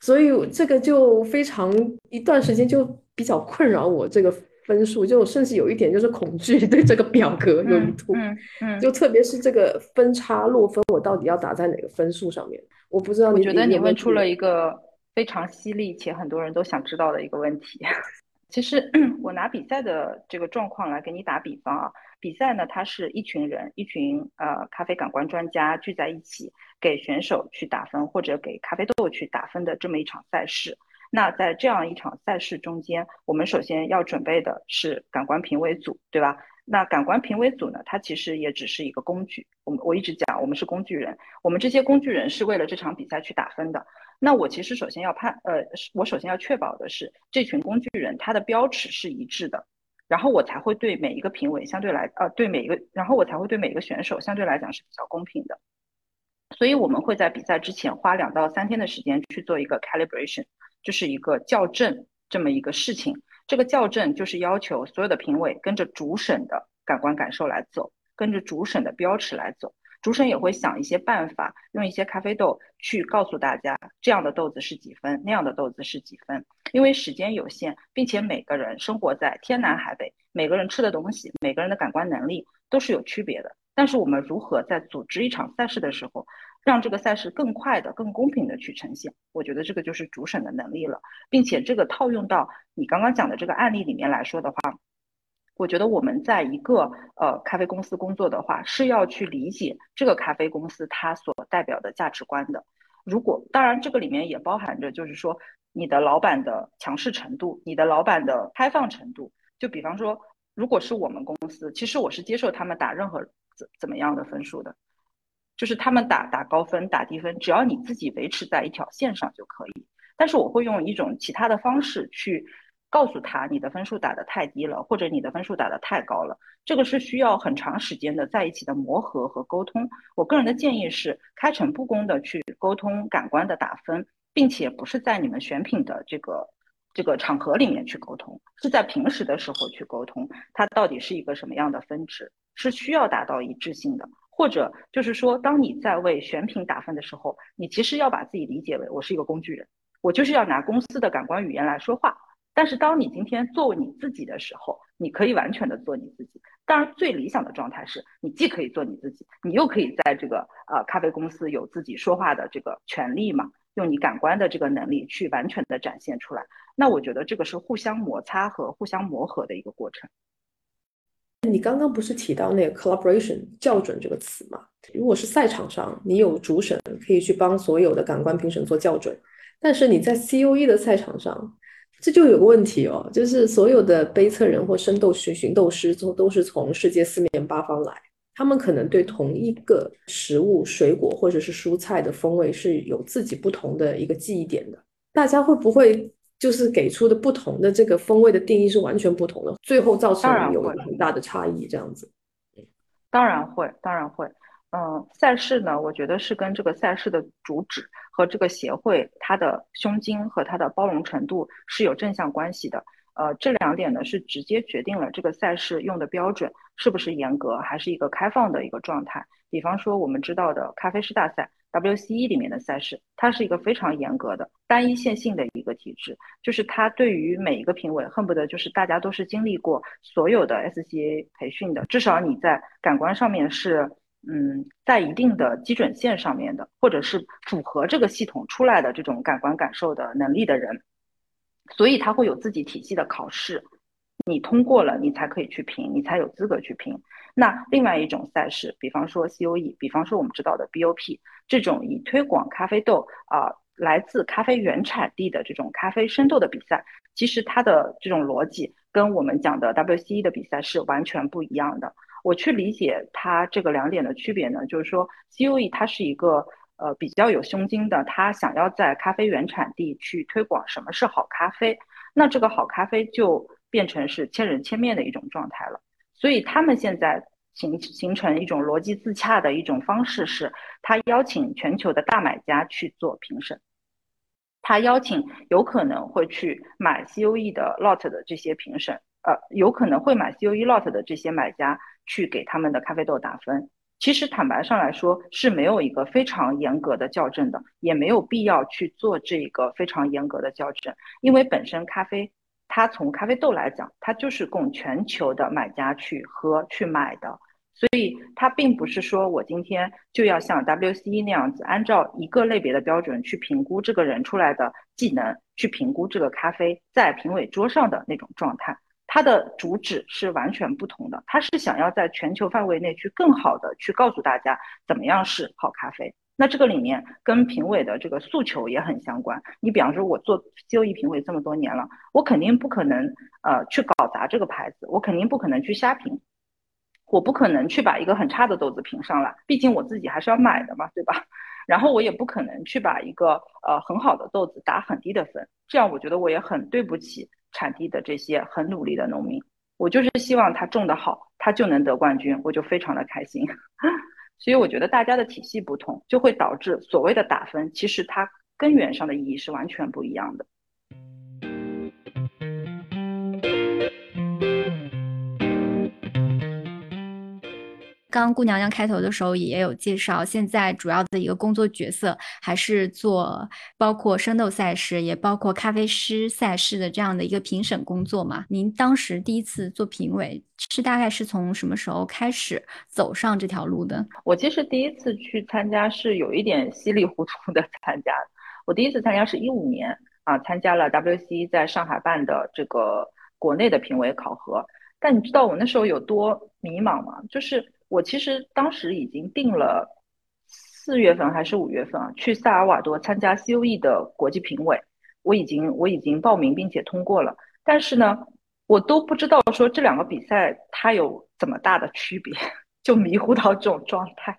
所以这个就非常一段时间就比较困扰我这个。分数就甚至有一点就是恐惧 对这个表格有一图，嗯嗯，就特别是这个分差落分，我到底要打在哪个分数上面？我不知道。我觉得你问出了一个非常犀利且很多人都想知道的一个问题。其实我拿比赛的这个状况来给你打比方啊，比赛呢，它是一群人，一群呃咖啡感官专家聚在一起给选手去打分或者给咖啡豆去打分的这么一场赛事。那在这样一场赛事中间，我们首先要准备的是感官评委组，对吧？那感官评委组呢，它其实也只是一个工具。我们我一直讲，我们是工具人，我们这些工具人是为了这场比赛去打分的。那我其实首先要判，呃，我首先要确保的是这群工具人他的标尺是一致的，然后我才会对每一个评委相对来，呃，对每一个，然后我才会对每一个选手相对来讲是比较公平的。所以我们会在比赛之前花两到三天的时间去做一个 calibration，就是一个校正这么一个事情。这个校正就是要求所有的评委跟着主审的感官感受来走，跟着主审的标尺来走。主审也会想一些办法，用一些咖啡豆去告诉大家这样的豆子是几分，那样的豆子是几分。因为时间有限，并且每个人生活在天南海北，每个人吃的东西，每个人的感官能力都是有区别的。但是我们如何在组织一场赛事的时候，让这个赛事更快的、更公平的去呈现？我觉得这个就是主审的能力了，并且这个套用到你刚刚讲的这个案例里面来说的话，我觉得我们在一个呃咖啡公司工作的话，是要去理解这个咖啡公司它所代表的价值观的。如果当然这个里面也包含着，就是说你的老板的强势程度，你的老板的开放程度。就比方说，如果是我们公司，其实我是接受他们打任何怎怎么样的分数的。就是他们打打高分打低分，只要你自己维持在一条线上就可以。但是我会用一种其他的方式去告诉他，你的分数打得太低了，或者你的分数打得太高了。这个是需要很长时间的在一起的磨合和沟通。我个人的建议是开诚布公的去沟通感官的打分，并且不是在你们选品的这个这个场合里面去沟通，是在平时的时候去沟通，它到底是一个什么样的分值，是需要达到一致性的。或者就是说，当你在为选品打分的时候，你其实要把自己理解为我是一个工具人，我就是要拿公司的感官语言来说话。但是当你今天做你自己的时候，你可以完全的做你自己。当然，最理想的状态是你既可以做你自己，你又可以在这个呃咖啡公司有自己说话的这个权利嘛，用你感官的这个能力去完全的展现出来。那我觉得这个是互相摩擦和互相磨合的一个过程。你刚刚不是提到那个 collaboration 校准这个词吗？如果是赛场上，你有主审可以去帮所有的感官评审做校准，但是你在 C O E 的赛场上，这就有个问题哦，就是所有的杯测人或生豆师、寻斗师都都是从世界四面八方来，他们可能对同一个食物、水果或者是蔬菜的风味是有自己不同的一个记忆点的，大家会不会？就是给出的不同的这个风味的定义是完全不同的，最后造成有很大的差异，这样子。当然会，当然会。嗯，赛事呢，我觉得是跟这个赛事的主旨和这个协会它的胸襟和它的包容程度是有正向关系的。呃，这两点呢是直接决定了这个赛事用的标准是不是严格，还是一个开放的一个状态。比方说，我们知道的咖啡师大赛。WCE 里面的赛事，它是一个非常严格的单一线性的一个体制，就是它对于每一个评委，恨不得就是大家都是经历过所有的 SCA 培训的，至少你在感官上面是，嗯，在一定的基准线上面的，或者是符合这个系统出来的这种感官感受的能力的人，所以他会有自己体系的考试，你通过了，你才可以去评，你才有资格去评。那另外一种赛事，比方说 COE，比方说我们知道的 BOP。这种以推广咖啡豆啊，来自咖啡原产地的这种咖啡生豆的比赛，其实它的这种逻辑跟我们讲的 WCE 的比赛是完全不一样的。我去理解它这个两点的区别呢，就是说 COE 它是一个呃比较有胸襟的，它想要在咖啡原产地去推广什么是好咖啡，那这个好咖啡就变成是千人千面的一种状态了。所以他们现在。形形成一种逻辑自洽的一种方式是，他邀请全球的大买家去做评审，他邀请有可能会去买 COE 的 lot 的这些评审，呃，有可能会买 COE lot 的这些买家去给他们的咖啡豆打分。其实坦白上来说是没有一个非常严格的校正的，也没有必要去做这个非常严格的校正，因为本身咖啡。它从咖啡豆来讲，它就是供全球的买家去喝去买的，所以它并不是说我今天就要像 WCE 那样子，按照一个类别的标准去评估这个人出来的技能，去评估这个咖啡在评委桌上的那种状态。它的主旨是完全不同的，它是想要在全球范围内去更好的去告诉大家怎么样是好咖啡。那这个里面跟评委的这个诉求也很相关。你比方说，我做 COE 评委这么多年了，我肯定不可能呃去搞砸这个牌子，我肯定不可能去瞎评。我不可能去把一个很差的豆子评上来，毕竟我自己还是要买的嘛，对吧？然后我也不可能去把一个呃很好的豆子打很低的分，这样我觉得我也很对不起产地的这些很努力的农民。我就是希望他种的好，他就能得冠军，我就非常的开心。所以我觉得大家的体系不同，就会导致所谓的打分，其实它根源上的意义是完全不一样的。刚顾娘娘开头的时候也有介绍，现在主要的一个工作角色还是做包括生豆赛事，也包括咖啡师赛事的这样的一个评审工作嘛。您当时第一次做评委是大概是从什么时候开始走上这条路的？我其实第一次去参加是有一点稀里糊涂的参加，我第一次参加是一五年啊，参加了 WC 在上海办的这个国内的评委考核。但你知道我那时候有多迷茫吗？就是。我其实当时已经定了四月份还是五月份啊，去萨尔瓦多参加 COE 的国际评委，我已经我已经报名并且通过了，但是呢，我都不知道说这两个比赛它有怎么大的区别，就迷糊到这种状态。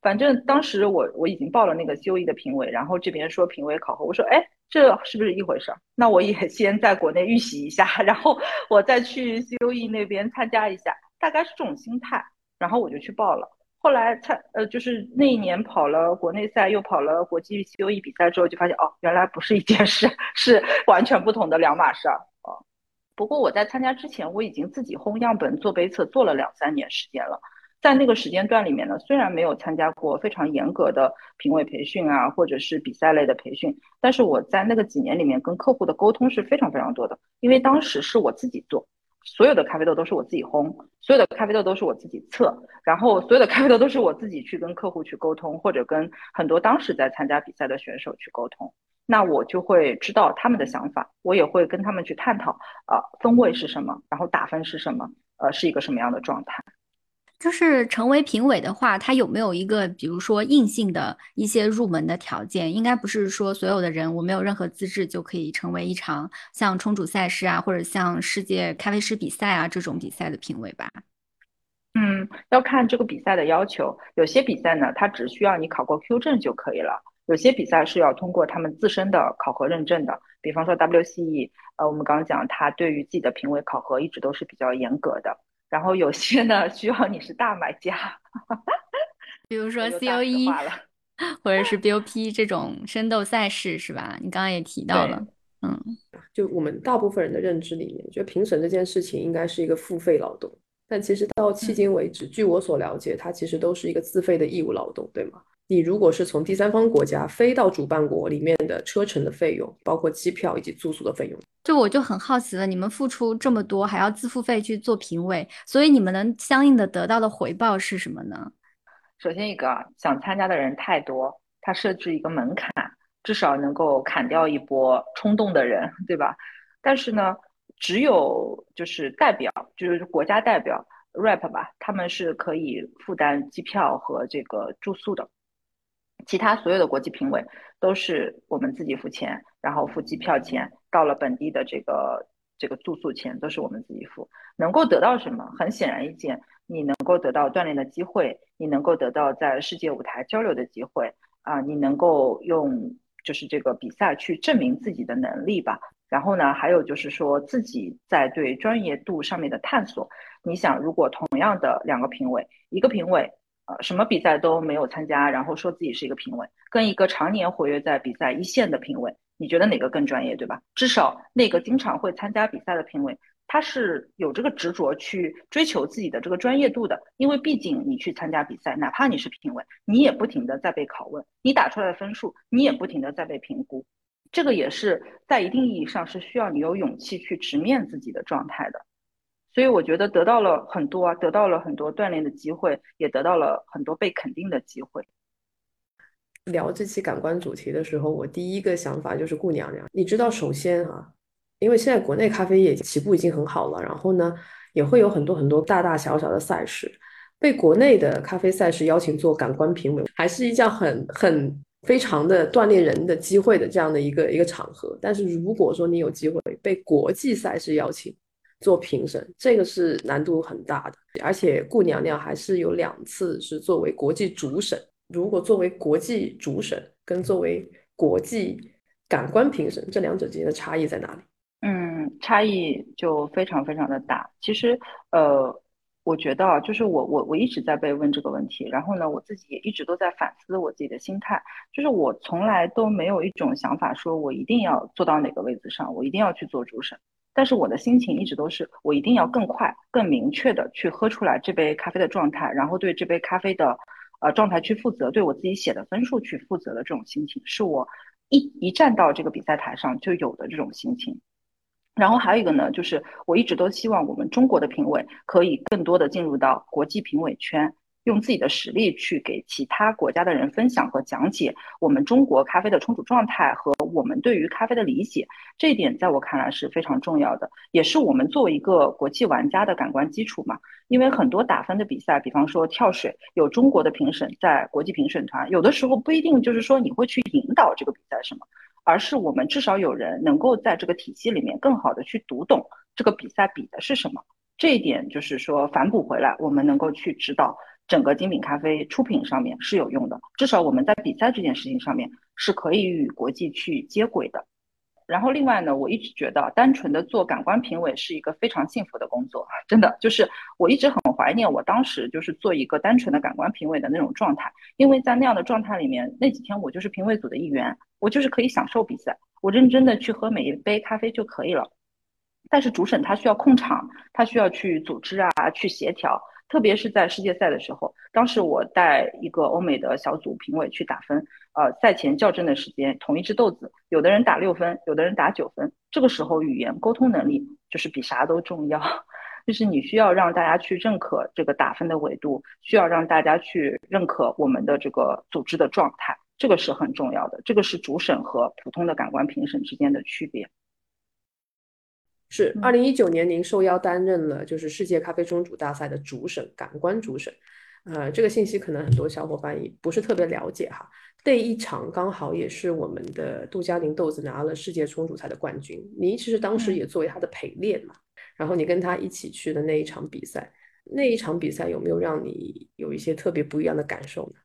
反正当时我我已经报了那个 COE 的评委，然后这边说评委考核，我说哎，这是不是一回事儿？那我也 先在国内预习一下，然后我再去 COE 那边参加一下，大概是这种心态。然后我就去报了，后来参呃就是那一年跑了国内赛，又跑了国际 COE 比赛之后，就发现哦，原来不是一件事，是完全不同的两码事儿啊。不过我在参加之前，我已经自己烘样本做杯测做了两三年时间了，在那个时间段里面呢，虽然没有参加过非常严格的评委培训啊，或者是比赛类的培训，但是我在那个几年里面跟客户的沟通是非常非常多的，因为当时是我自己做。所有的咖啡豆都是我自己烘，所有的咖啡豆都是我自己测，然后所有的咖啡豆都是我自己去跟客户去沟通，或者跟很多当时在参加比赛的选手去沟通，那我就会知道他们的想法，我也会跟他们去探讨，呃，风味是什么，然后打分是什么，呃，是一个什么样的状态。就是成为评委的话，他有没有一个，比如说硬性的一些入门的条件？应该不是说所有的人我没有任何资质就可以成为一场像冲煮赛事啊，或者像世界咖啡师比赛啊这种比赛的评委吧？嗯，要看这个比赛的要求。有些比赛呢，它只需要你考过 Q 证就可以了；有些比赛是要通过他们自身的考核认证的。比方说 WCE，呃，我们刚刚讲，它对于自己的评委考核一直都是比较严格的。然后有些呢需要你是大买家，比如说 COE 或者是 BOP 这种深度赛事是吧？你刚刚也提到了，嗯，就我们大部分人的认知里面，觉得评审这件事情应该是一个付费劳动，但其实到迄今为止，据我所了解，它其实都是一个自费的义务劳动，对吗？你如果是从第三方国家飞到主办国里面的车程的费用，包括机票以及住宿的费用，就我就很好奇了，你们付出这么多，还要自付费去做评委，所以你们能相应的得到的回报是什么呢？首先一个想参加的人太多，他设置一个门槛，至少能够砍掉一波冲动的人，对吧？但是呢，只有就是代表，就是国家代表 rap 吧，他们是可以负担机票和这个住宿的。其他所有的国际评委都是我们自己付钱，然后付机票钱，到了本地的这个这个住宿钱都是我们自己付。能够得到什么？很显然一件，你能够得到锻炼的机会，你能够得到在世界舞台交流的机会啊，你能够用就是这个比赛去证明自己的能力吧。然后呢，还有就是说自己在对专业度上面的探索。你想，如果同样的两个评委，一个评委。什么比赛都没有参加，然后说自己是一个评委，跟一个常年活跃在比赛一线的评委，你觉得哪个更专业，对吧？至少那个经常会参加比赛的评委，他是有这个执着去追求自己的这个专业度的，因为毕竟你去参加比赛，哪怕你是评委，你也不停的在被拷问，你打出来的分数，你也不停的在被评估，这个也是在一定意义上是需要你有勇气去直面自己的状态的。所以我觉得得到了很多啊，得到了很多锻炼的机会，也得到了很多被肯定的机会。聊这期感官主题的时候，我第一个想法就是顾娘娘。你知道，首先啊，因为现在国内咖啡业起步已经很好了，然后呢，也会有很多很多大大小小的赛事，被国内的咖啡赛事邀请做感官评委，还是一项很很非常的锻炼人的机会的这样的一个一个场合。但是如果说你有机会被国际赛事邀请，做评审，这个是难度很大的。而且顾娘娘还是有两次是作为国际主审。如果作为国际主审跟作为国际感官评审，这两者之间的差异在哪里？嗯，差异就非常非常的大。其实，呃，我觉得啊，就是我我我一直在被问这个问题，然后呢，我自己也一直都在反思我自己的心态，就是我从来都没有一种想法，说我一定要做到哪个位置上，我一定要去做主审。但是我的心情一直都是，我一定要更快、更明确的去喝出来这杯咖啡的状态，然后对这杯咖啡的呃状态去负责，对我自己写的分数去负责的这种心情，是我一一站到这个比赛台上就有的这种心情。然后还有一个呢，就是我一直都希望我们中国的评委可以更多的进入到国际评委圈。用自己的实力去给其他国家的人分享和讲解我们中国咖啡的冲煮状态和我们对于咖啡的理解，这一点在我看来是非常重要的，也是我们作为一个国际玩家的感官基础嘛。因为很多打分的比赛，比方说跳水，有中国的评审在国际评审团，有的时候不一定就是说你会去引导这个比赛什么，而是我们至少有人能够在这个体系里面更好的去读懂这个比赛比的是什么，这一点就是说反哺回来，我们能够去指导。整个精品咖啡出品上面是有用的，至少我们在比赛这件事情上面是可以与国际去接轨的。然后另外呢，我一直觉得单纯的做感官评委是一个非常幸福的工作，真的就是我一直很怀念我当时就是做一个单纯的感官评委的那种状态，因为在那样的状态里面，那几天我就是评委组的一员，我就是可以享受比赛，我认真的去喝每一杯咖啡就可以了。但是主审他需要控场，他需要去组织啊，去协调。特别是在世界赛的时候，当时我带一个欧美的小组评委去打分，呃，赛前校正的时间，同一只豆子，有的人打六分，有的人打九分，这个时候语言沟通能力就是比啥都重要，就是你需要让大家去认可这个打分的维度，需要让大家去认可我们的这个组织的状态，这个是很重要的，这个是主审和普通的感官评审之间的区别。是二零一九年，您受邀担任了就是世界咖啡冲煮大赛的主审，感官主审。呃，这个信息可能很多小伙伴也不是特别了解哈。那一场刚好也是我们的杜嘉林豆子拿了世界冲煮赛的冠军，您其实当时也作为他的陪练嘛。然后你跟他一起去的那一场比赛，那一场比赛有没有让你有一些特别不一样的感受呢？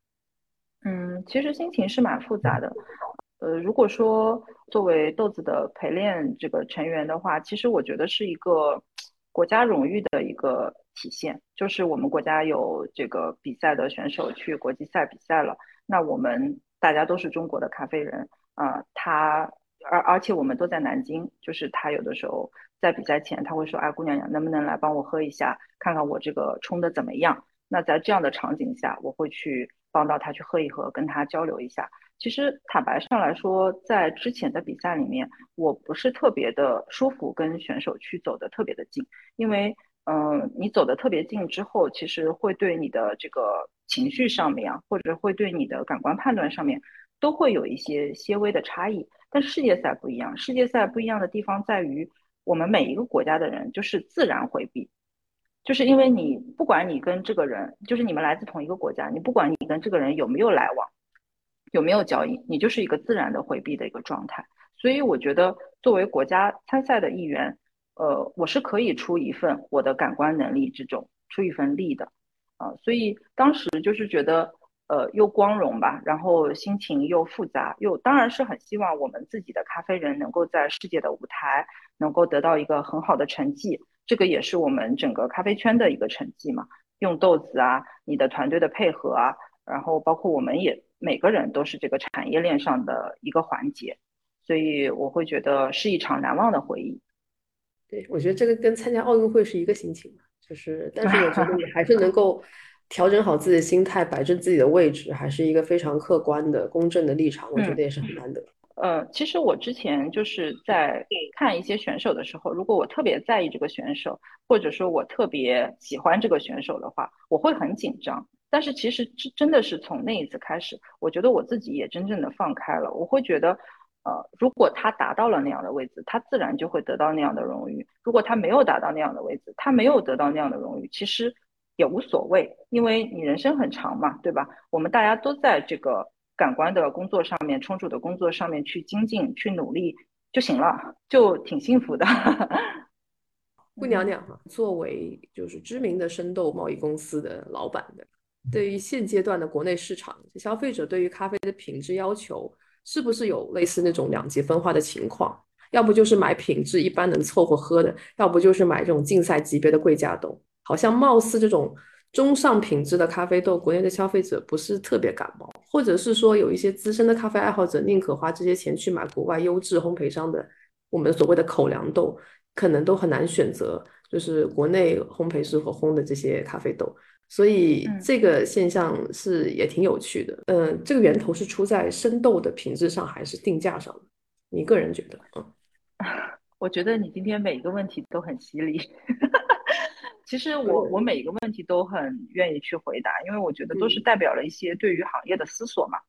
嗯，其实心情是蛮复杂的。呃，如果说作为豆子的陪练这个成员的话，其实我觉得是一个国家荣誉的一个体现，就是我们国家有这个比赛的选手去国际赛比赛了，那我们大家都是中国的咖啡人啊，他而而且我们都在南京，就是他有的时候在比赛前他会说，哎，姑娘娘能不能来帮我喝一下，看看我这个冲的怎么样？那在这样的场景下，我会去帮到他去喝一喝，跟他交流一下。其实坦白上来说，在之前的比赛里面，我不是特别的舒服跟选手去走的特别的近，因为，嗯，你走的特别近之后，其实会对你的这个情绪上面啊，或者会对你的感官判断上面，都会有一些些微的差异。但世界赛不一样，世界赛不一样的地方在于，我们每一个国家的人就是自然回避，就是因为你不管你跟这个人，就是你们来自同一个国家，你不管你跟这个人有没有来往。有没有交易，你就是一个自然的回避的一个状态。所以我觉得，作为国家参赛的一员，呃，我是可以出一份我的感官能力这种出一份力的，啊，所以当时就是觉得，呃，又光荣吧，然后心情又复杂，又当然是很希望我们自己的咖啡人能够在世界的舞台能够得到一个很好的成绩，这个也是我们整个咖啡圈的一个成绩嘛。用豆子啊，你的团队的配合啊，然后包括我们也。每个人都是这个产业链上的一个环节，所以我会觉得是一场难忘的回忆。对，我觉得这个跟参加奥运会是一个心情就是，但是我觉得你还是 能够调整好自己的心态，摆正自己的位置，还是一个非常客观的、公正的立场，我觉得也是很难得。呃，其实我之前就是在看一些选手的时候，如果我特别在意这个选手，或者说我特别喜欢这个选手的话，我会很紧张。但是其实真真的是从那一次开始，我觉得我自己也真正的放开了。我会觉得，呃，如果他达到了那样的位置，他自然就会得到那样的荣誉；如果他没有达到那样的位置，他没有得到那样的荣誉，其实也无所谓，因为你人生很长嘛，对吧？我们大家都在这个感官的工作上面、充足的工作上面去精进、去努力就行了，就挺幸福的。顾娘娘哈，作为就是知名的生豆贸易公司的老板的，对于现阶段的国内市场，消费者对于咖啡的品质要求，是不是有类似那种两极分化的情况？要不就是买品质一般能凑合喝的，要不就是买这种竞赛级别的贵价豆。好像貌似这种中上品质的咖啡豆，国内的消费者不是特别感冒，或者是说有一些资深的咖啡爱好者宁可花这些钱去买国外优质烘焙商的我们所谓的口粮豆，可能都很难选择就是国内烘焙师所烘的这些咖啡豆。所以这个现象是也挺有趣的。嗯，这个源头是出在生豆的品质上，还是定价上？你个人觉得？嗯。我觉得你今天每一个问题都很犀利。其实我我每一个问题都很愿意去回答，因为我觉得都是代表了一些对于行业的思索嘛。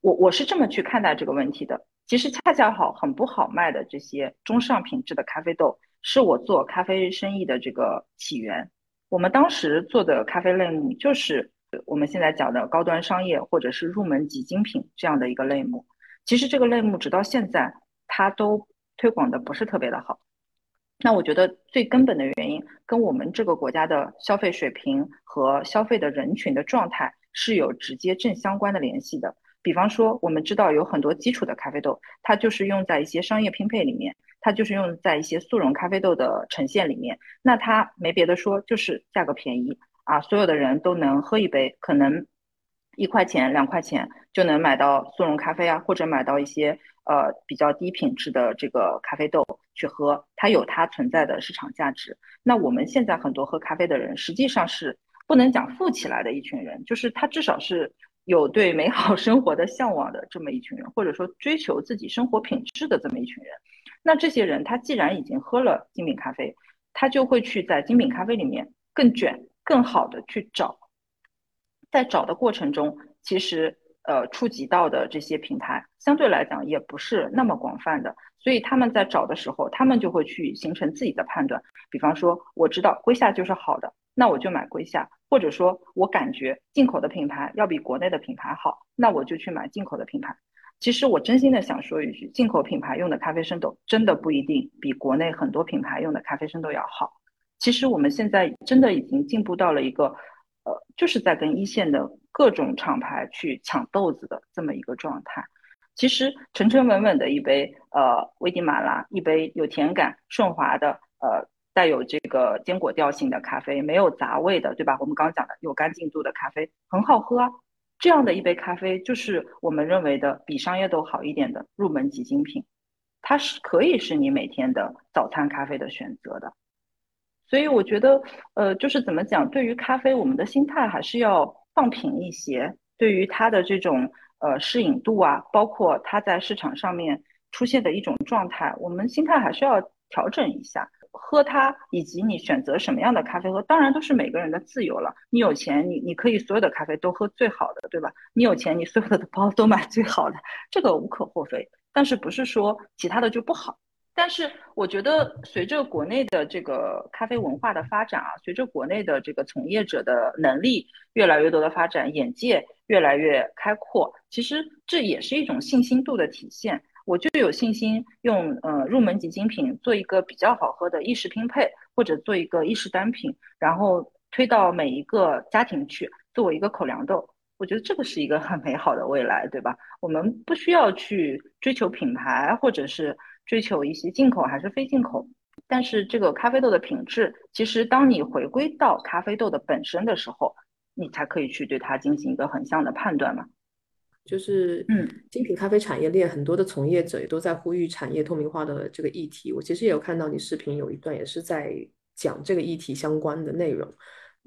我我是这么去看待这个问题的。其实恰恰好很不好卖的这些中上品质的咖啡豆，是我做咖啡生意的这个起源。我们当时做的咖啡类目就是我们现在讲的高端商业或者是入门级精品这样的一个类目。其实这个类目直到现在。它都推广的不是特别的好，那我觉得最根本的原因跟我们这个国家的消费水平和消费的人群的状态是有直接正相关的联系的。比方说，我们知道有很多基础的咖啡豆，它就是用在一些商业拼配里面，它就是用在一些速溶咖啡豆的呈现里面。那它没别的说，就是价格便宜啊，所有的人都能喝一杯，可能一块钱、两块钱就能买到速溶咖啡啊，或者买到一些。呃，比较低品质的这个咖啡豆去喝，它有它存在的市场价值。那我们现在很多喝咖啡的人，实际上是不能讲富起来的一群人，就是他至少是有对美好生活的向往的这么一群人，或者说追求自己生活品质的这么一群人。那这些人，他既然已经喝了精品咖啡，他就会去在精品咖啡里面更卷、更好的去找，在找的过程中，其实。呃，触及到的这些平台相对来讲也不是那么广泛的，所以他们在找的时候，他们就会去形成自己的判断。比方说，我知道龟下就是好的，那我就买龟下；或者说我感觉进口的品牌要比国内的品牌好，那我就去买进口的品牌。其实我真心的想说一句，进口品牌用的咖啡生豆真的不一定比国内很多品牌用的咖啡生豆要好。其实我们现在真的已经进步到了一个，呃，就是在跟一线的。各种厂牌去抢豆子的这么一个状态，其实沉沉稳稳的一杯呃危地马拉，一杯有甜感、顺滑的呃带有这个坚果调性的咖啡，没有杂味的，对吧？我们刚刚讲的有干净度的咖啡很好喝啊。这样的一杯咖啡就是我们认为的比商业豆好一点的入门级精品，它是可以是你每天的早餐咖啡的选择的。所以我觉得呃就是怎么讲，对于咖啡，我们的心态还是要。放平一些，对于它的这种呃适应度啊，包括它在市场上面出现的一种状态，我们心态还是要调整一下。喝它，以及你选择什么样的咖啡喝，当然都是每个人的自由了。你有钱，你你可以所有的咖啡都喝最好的，对吧？你有钱，你所有的包都买最好的，这个无可厚非。但是不是说其他的就不好？但是我觉得，随着国内的这个咖啡文化的发展啊，随着国内的这个从业者的能力越来越多的发展，眼界越来越开阔，其实这也是一种信心度的体现。我就有信心用呃入门级精品做一个比较好喝的意式拼配，或者做一个意式单品，然后推到每一个家庭去作为一个口粮豆。我觉得这个是一个很美好的未来，对吧？我们不需要去追求品牌，或者是。追求一些进口还是非进口，但是这个咖啡豆的品质，其实当你回归到咖啡豆的本身的时候，你才可以去对它进行一个横向的判断嘛。就是，嗯，精品咖啡产业链很多的从业者也都在呼吁产业透明化的这个议题。我其实也有看到你视频有一段也是在讲这个议题相关的内容。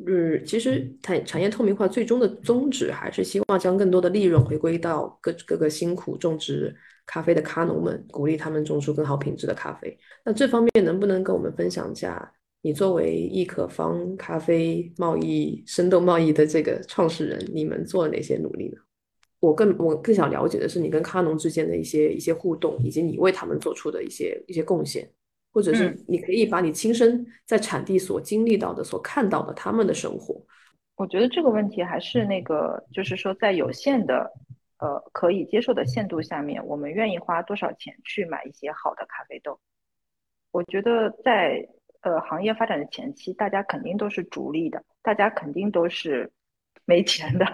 嗯，其实产产业透明化最终的宗旨还是希望将更多的利润回归到各各个辛苦种植。咖啡的咖农们，鼓励他们种出更好品质的咖啡。那这方面能不能跟我们分享一下？你作为易可方咖啡贸易、生豆贸易的这个创始人，你们做了哪些努力呢？我更我更想了解的是你跟咖农之间的一些一些互动，以及你为他们做出的一些一些贡献，或者是你可以把你亲身在产地所经历到的、所看到的他们的生活。我觉得这个问题还是那个，就是说在有限的。呃，可以接受的限度下面，我们愿意花多少钱去买一些好的咖啡豆？我觉得在呃行业发展的前期，大家肯定都是逐利的，大家肯定都是 没钱的，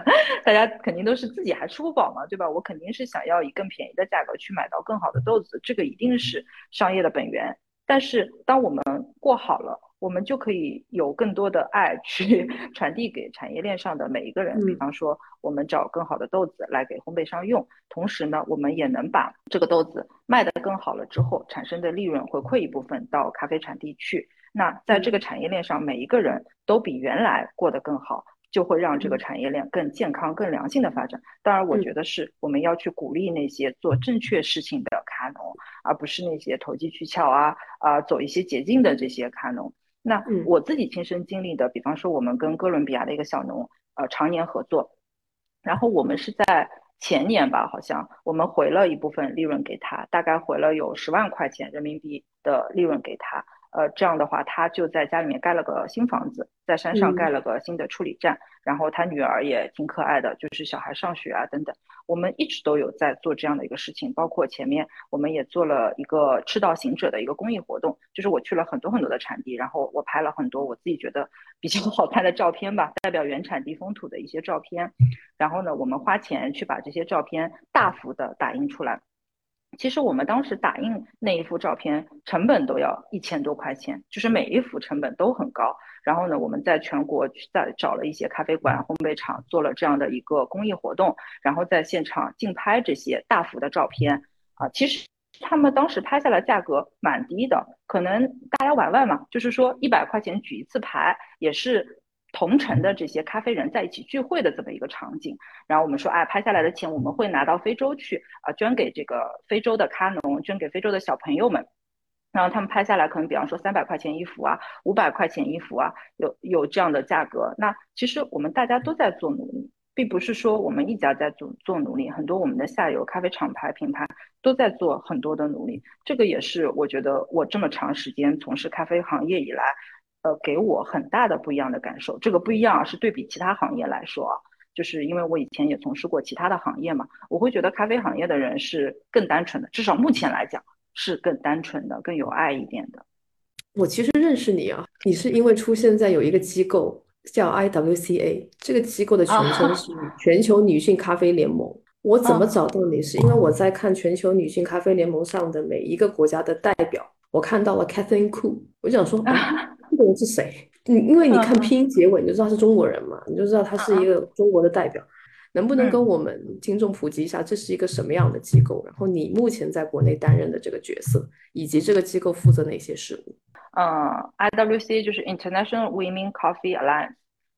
大家肯定都是自己还吃不饱嘛，对吧？我肯定是想要以更便宜的价格去买到更好的豆子，这个一定是商业的本源。但是当我们过好了。我们就可以有更多的爱去 传递给产业链上的每一个人。比方说，我们找更好的豆子来给烘焙商用，同时呢，我们也能把这个豆子卖得更好了之后产生的利润回馈一部分到咖啡产地去。那在这个产业链上，每一个人都比原来过得更好，就会让这个产业链更健康、更良性的发展。当然，我觉得是我们要去鼓励那些做正确事情的卡农，而不是那些投机取巧啊啊走一些捷径的这些卡农。那我自己亲身经历的，比方说我们跟哥伦比亚的一个小农，呃，常年合作，然后我们是在前年吧，好像我们回了一部分利润给他，大概回了有十万块钱人民币的利润给他。呃，这样的话，他就在家里面盖了个新房子，在山上盖了个新的处理站，然后他女儿也挺可爱的，就是小孩上学啊等等。我们一直都有在做这样的一个事情，包括前面我们也做了一个赤道行者的一个公益活动，就是我去了很多很多的产地，然后我拍了很多我自己觉得比较 好看的照片吧，代表原产地风土的一些照片，然后呢，我们花钱去把这些照片大幅的打印出来。其实我们当时打印那一幅照片成本都要一千多块钱，就是每一幅成本都很高。然后呢，我们在全国在找了一些咖啡馆、烘焙厂，做了这样的一个公益活动，然后在现场竞拍这些大幅的照片啊。其实他们当时拍下来价格蛮低的，可能大家玩玩嘛，就是说一百块钱举一次牌也是。同城的这些咖啡人在一起聚会的这么一个场景，然后我们说，哎，拍下来的钱我们会拿到非洲去啊，捐给这个非洲的咖农，捐给非洲的小朋友们。然后他们拍下来，可能比方说三百块钱一幅啊，五百块钱一幅啊，有有这样的价格。那其实我们大家都在做努力，并不是说我们一家在做做努力，很多我们的下游咖啡厂牌品牌都在做很多的努力。这个也是我觉得我这么长时间从事咖啡行业以来。呃，给我很大的不一样的感受。这个不一样是对比其他行业来说啊，就是因为我以前也从事过其他的行业嘛，我会觉得咖啡行业的人是更单纯的，至少目前来讲是更单纯的、更有爱一点的。我其实认识你啊，你是因为出现在有一个机构叫 IWCA，这个机构的全称是全球女性咖啡联盟。我怎么找到你？是因为我在看全球女性咖啡联盟上的每一个国家的代表，我看到了 Catherine Cool，我想说。这人是谁？你因为你看拼音结尾，你就知道他是中国人嘛，你就知道他是一个中国的代表。能不能跟我们听众普及一下，这是一个什么样的机构？然后你目前在国内担任的这个角色，以及这个机构负责哪些事务？嗯，IWC 就是 International Women Coffee Alliance。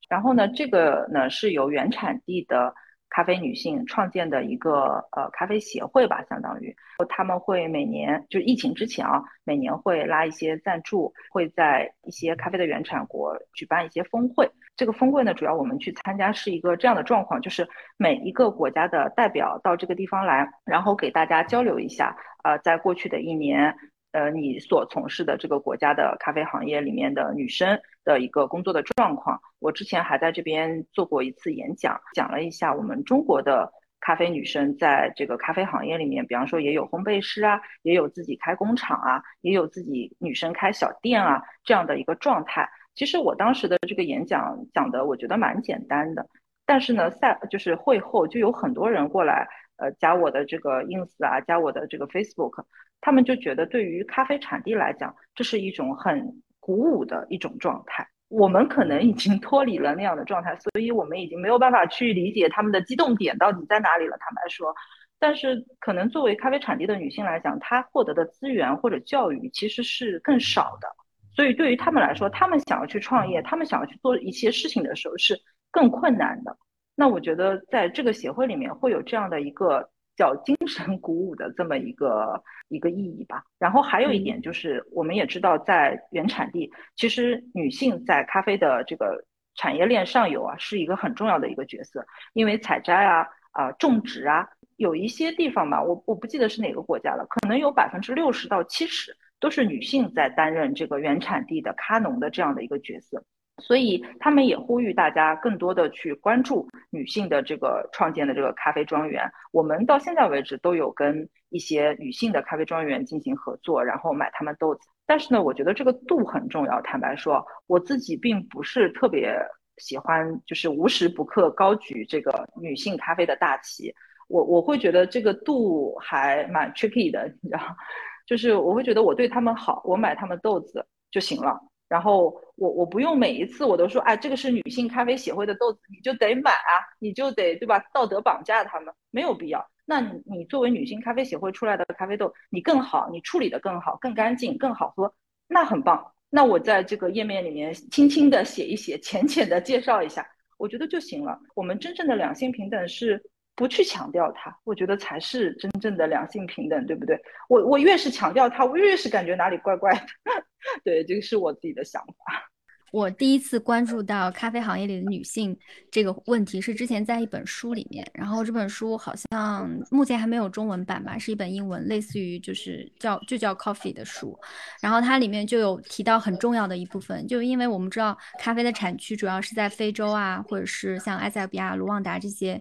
然后呢，这个呢是由原产地的。咖啡女性创建的一个呃咖啡协会吧，相当于他们会每年就疫情之前啊，每年会拉一些赞助，会在一些咖啡的原产国举办一些峰会。这个峰会呢，主要我们去参加是一个这样的状况，就是每一个国家的代表到这个地方来，然后给大家交流一下，呃，在过去的一年。呃，你所从事的这个国家的咖啡行业里面的女生的一个工作的状况，我之前还在这边做过一次演讲，讲了一下我们中国的咖啡女生在这个咖啡行业里面，比方说也有烘焙师啊，也有自己开工厂啊，也有自己女生开小店啊这样的一个状态。其实我当时的这个演讲讲的，我觉得蛮简单的，但是呢，赛就是会后就有很多人过来，呃，加我的这个 ins 啊，加我的这个 facebook。他们就觉得，对于咖啡产地来讲，这是一种很鼓舞的一种状态。我们可能已经脱离了那样的状态，所以我们已经没有办法去理解他们的激动点到底在哪里了。坦白说，但是可能作为咖啡产地的女性来讲，她获得的资源或者教育其实是更少的，所以对于他们来说，他们想要去创业，他们想要去做一些事情的时候是更困难的。那我觉得在这个协会里面会有这样的一个。叫精神鼓舞的这么一个一个意义吧。然后还有一点就是，我们也知道，在原产地，其实女性在咖啡的这个产业链上游啊，是一个很重要的一个角色。因为采摘啊、啊种植啊，有一些地方吧，我我不记得是哪个国家了，可能有百分之六十到七十都是女性在担任这个原产地的咖农的这样的一个角色。所以他们也呼吁大家更多的去关注女性的这个创建的这个咖啡庄园。我们到现在为止都有跟一些女性的咖啡庄园进行合作，然后买他们豆子。但是呢，我觉得这个度很重要。坦白说，我自己并不是特别喜欢，就是无时不刻高举这个女性咖啡的大旗。我我会觉得这个度还蛮 tricky 的，你知道，就是我会觉得我对他们好，我买他们豆子就行了。然后我我不用每一次我都说，哎，这个是女性咖啡协会的豆子，你就得买啊，你就得对吧？道德绑架他们没有必要。那你你作为女性咖啡协会出来的咖啡豆，你更好，你处理的更好，更干净，更好喝，那很棒。那我在这个页面里面轻轻的写一写，浅浅的介绍一下，我觉得就行了。我们真正的两性平等是不去强调它，我觉得才是真正的两性平等，对不对？我我越是强调它，我越是感觉哪里怪怪的。对，这个是我自己的想法。我第一次关注到咖啡行业里的女性这个问题是之前在一本书里面，然后这本书好像目前还没有中文版吧，是一本英文，类似于就是叫就叫 Coffee 的书，然后它里面就有提到很重要的一部分，就因为我们知道咖啡的产区主要是在非洲啊，或者是像埃塞俄比亚、卢旺达这些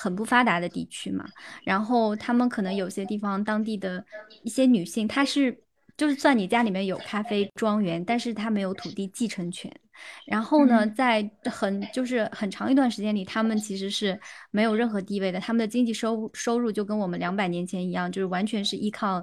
很不发达的地区嘛，然后他们可能有些地方当地的一些女性，她是。就是算你家里面有咖啡庄园，但是她没有土地继承权。然后呢，在很就是很长一段时间里，他们其实是没有任何地位的。他们的经济收收入就跟我们两百年前一样，就是完全是依靠。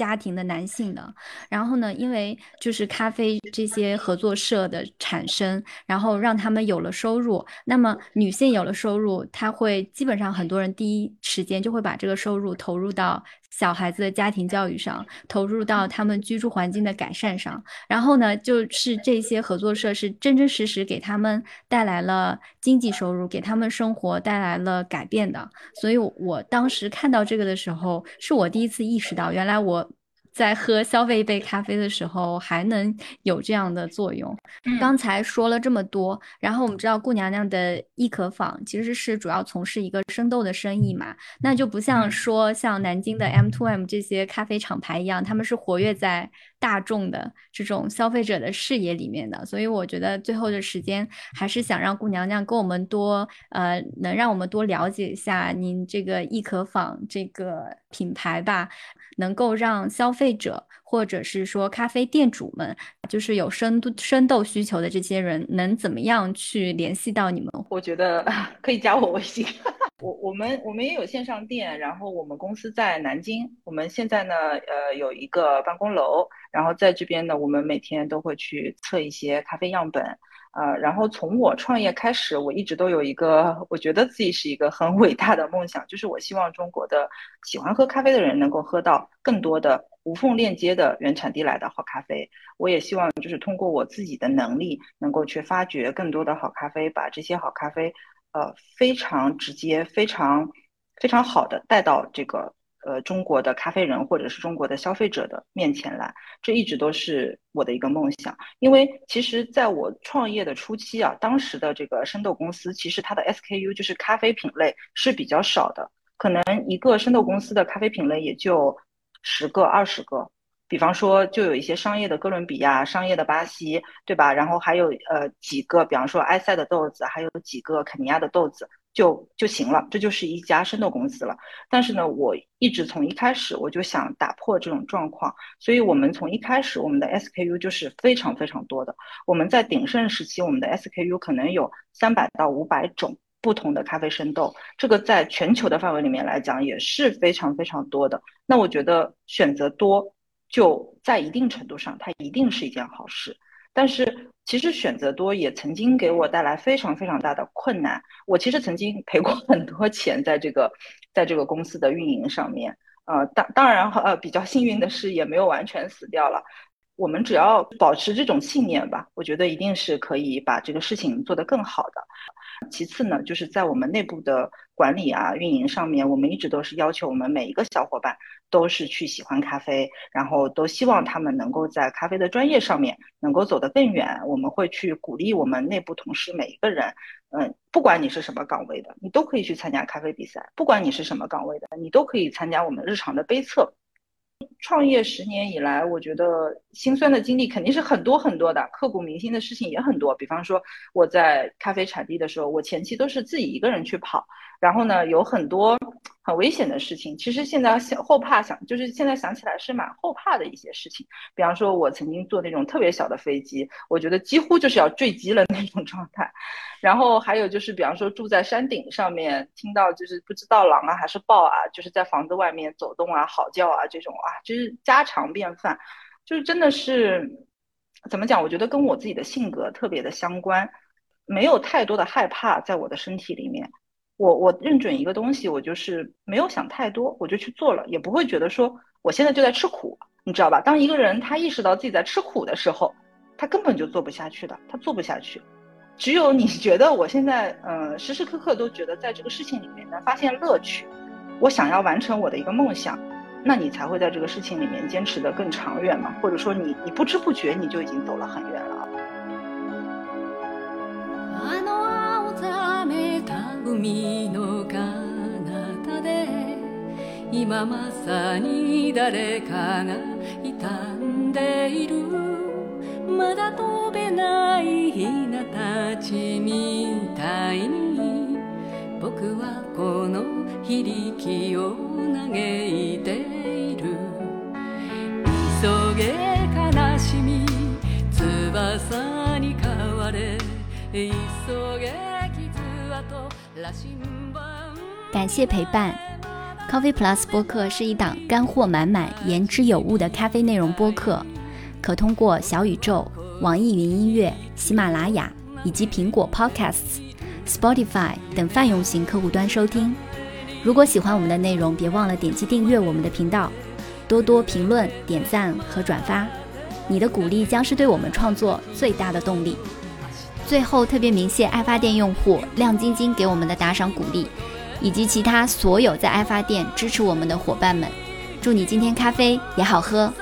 家庭的男性的，然后呢，因为就是咖啡这些合作社的产生，然后让他们有了收入。那么女性有了收入，她会基本上很多人第一时间就会把这个收入投入到小孩子的家庭教育上，投入到他们居住环境的改善上。然后呢，就是这些合作社是真真实实给他们带来了经济收入，给他们生活带来了改变的。所以我当时看到这个的时候，是我第一次意识到，原来我。在喝消费一杯咖啡的时候，还能有这样的作用。刚才说了这么多，然后我们知道顾娘娘的易可坊其实是主要从事一个生豆的生意嘛，那就不像说像南京的 M to M 这些咖啡厂牌一样，他们是活跃在大众的这种消费者的视野里面的。所以我觉得最后的时间还是想让顾娘娘跟我们多呃，能让我们多了解一下您这个易可坊这个品牌吧。能够让消费者或者是说咖啡店主们，就是有深度深度需求的这些人，能怎么样去联系到你们？我觉得 可以加我微信。我我们我们也有线上店，然后我们公司在南京，我们现在呢呃有一个办公楼，然后在这边呢，我们每天都会去测一些咖啡样本。呃，然后从我创业开始，我一直都有一个，我觉得自己是一个很 伟大的梦想，就是我希望中国的喜欢喝咖啡的人能够喝到更多的无缝链接的原产地来的好咖啡。我也希望就是通过我自己的能力，能够去发掘更多的好咖啡，把这些好咖啡，呃，非常直接、非常非常好的带到这个。呃，中国的咖啡人或者是中国的消费者的面前来，这一直都是我的一个梦想。因为其实在我创业的初期啊，当时的这个生豆公司，其实它的 SKU 就是咖啡品类是比较少的，可能一个生豆公司的咖啡品类也就十个、二十个。比方说，就有一些商业的哥伦比亚、商业的巴西，对吧？然后还有呃几个，比方说埃塞的豆子，还有几个肯尼亚的豆子。就就行了，这就是一家生豆公司了。但是呢，我一直从一开始我就想打破这种状况，所以我们从一开始我们的 SKU 就是非常非常多的。我们在鼎盛时期，我们的 SKU 可能有三百到五百种不同的咖啡生豆，这个在全球的范围里面来讲也是非常非常多的。那我觉得选择多，就在一定程度上，它一定是一件好事。但是其实选择多也曾经给我带来非常非常大的困难。我其实曾经赔过很多钱在这个在这个公司的运营上面。呃，当当然呃比较幸运的是也没有完全死掉了。我们只要保持这种信念吧，我觉得一定是可以把这个事情做得更好的。其次呢，就是在我们内部的管理啊、运营上面，我们一直都是要求我们每一个小伙伴都是去喜欢咖啡，然后都希望他们能够在咖啡的专业上面能够走得更远。我们会去鼓励我们内部同事每一个人，嗯，不管你是什么岗位的，你都可以去参加咖啡比赛；不管你是什么岗位的，你都可以参加我们日常的杯测。创业十年以来，我觉得心酸的经历肯定是很多很多的，刻骨铭心的事情也很多。比方说我在咖啡产地的时候，我前期都是自己一个人去跑，然后呢有很多很危险的事情。其实现在想后怕想，就是现在想起来是蛮后怕的一些事情。比方说，我曾经坐那种特别小的飞机，我觉得几乎就是要坠机了那种状态。然后还有就是，比方说住在山顶上面，听到就是不知道狼啊还是豹啊，就是在房子外面走动啊、嚎叫啊这种啊，就是家常便饭，就是真的是怎么讲？我觉得跟我自己的性格特别的相关，没有太多的害怕在我的身体里面。我我认准一个东西，我就是没有想太多，我就去做了，也不会觉得说我现在就在吃苦，你知道吧？当一个人他意识到自己在吃苦的时候，他根本就做不下去的，他做不下去。只有你觉得我现在，嗯，时时刻刻都觉得在这个事情里面能发现乐趣，我想要完成我的一个梦想，那你才会在这个事情里面坚持的更长远嘛？或者说你你不知不觉你就已经走了很远了。た海の彼方で今まさに誰かが傷んでいる。まだ飛べないひなたちみたいに僕はこの響きを嘆いている。急げ悲しみ翼に変われ。急げ感谢陪伴。Coffee Plus 播客是一档干货满满、言之有物的咖啡内容播客。可通过小宇宙、网易云音乐、喜马拉雅以及苹果 Podcasts、Spotify 等泛用型客户端收听。如果喜欢我们的内容，别忘了点击订阅我们的频道，多多评论、点赞和转发。你的鼓励将是对我们创作最大的动力。最后，特别鸣谢爱发电用户亮晶晶给我们的打赏鼓励，以及其他所有在爱发电支持我们的伙伴们。祝你今天咖啡也好喝。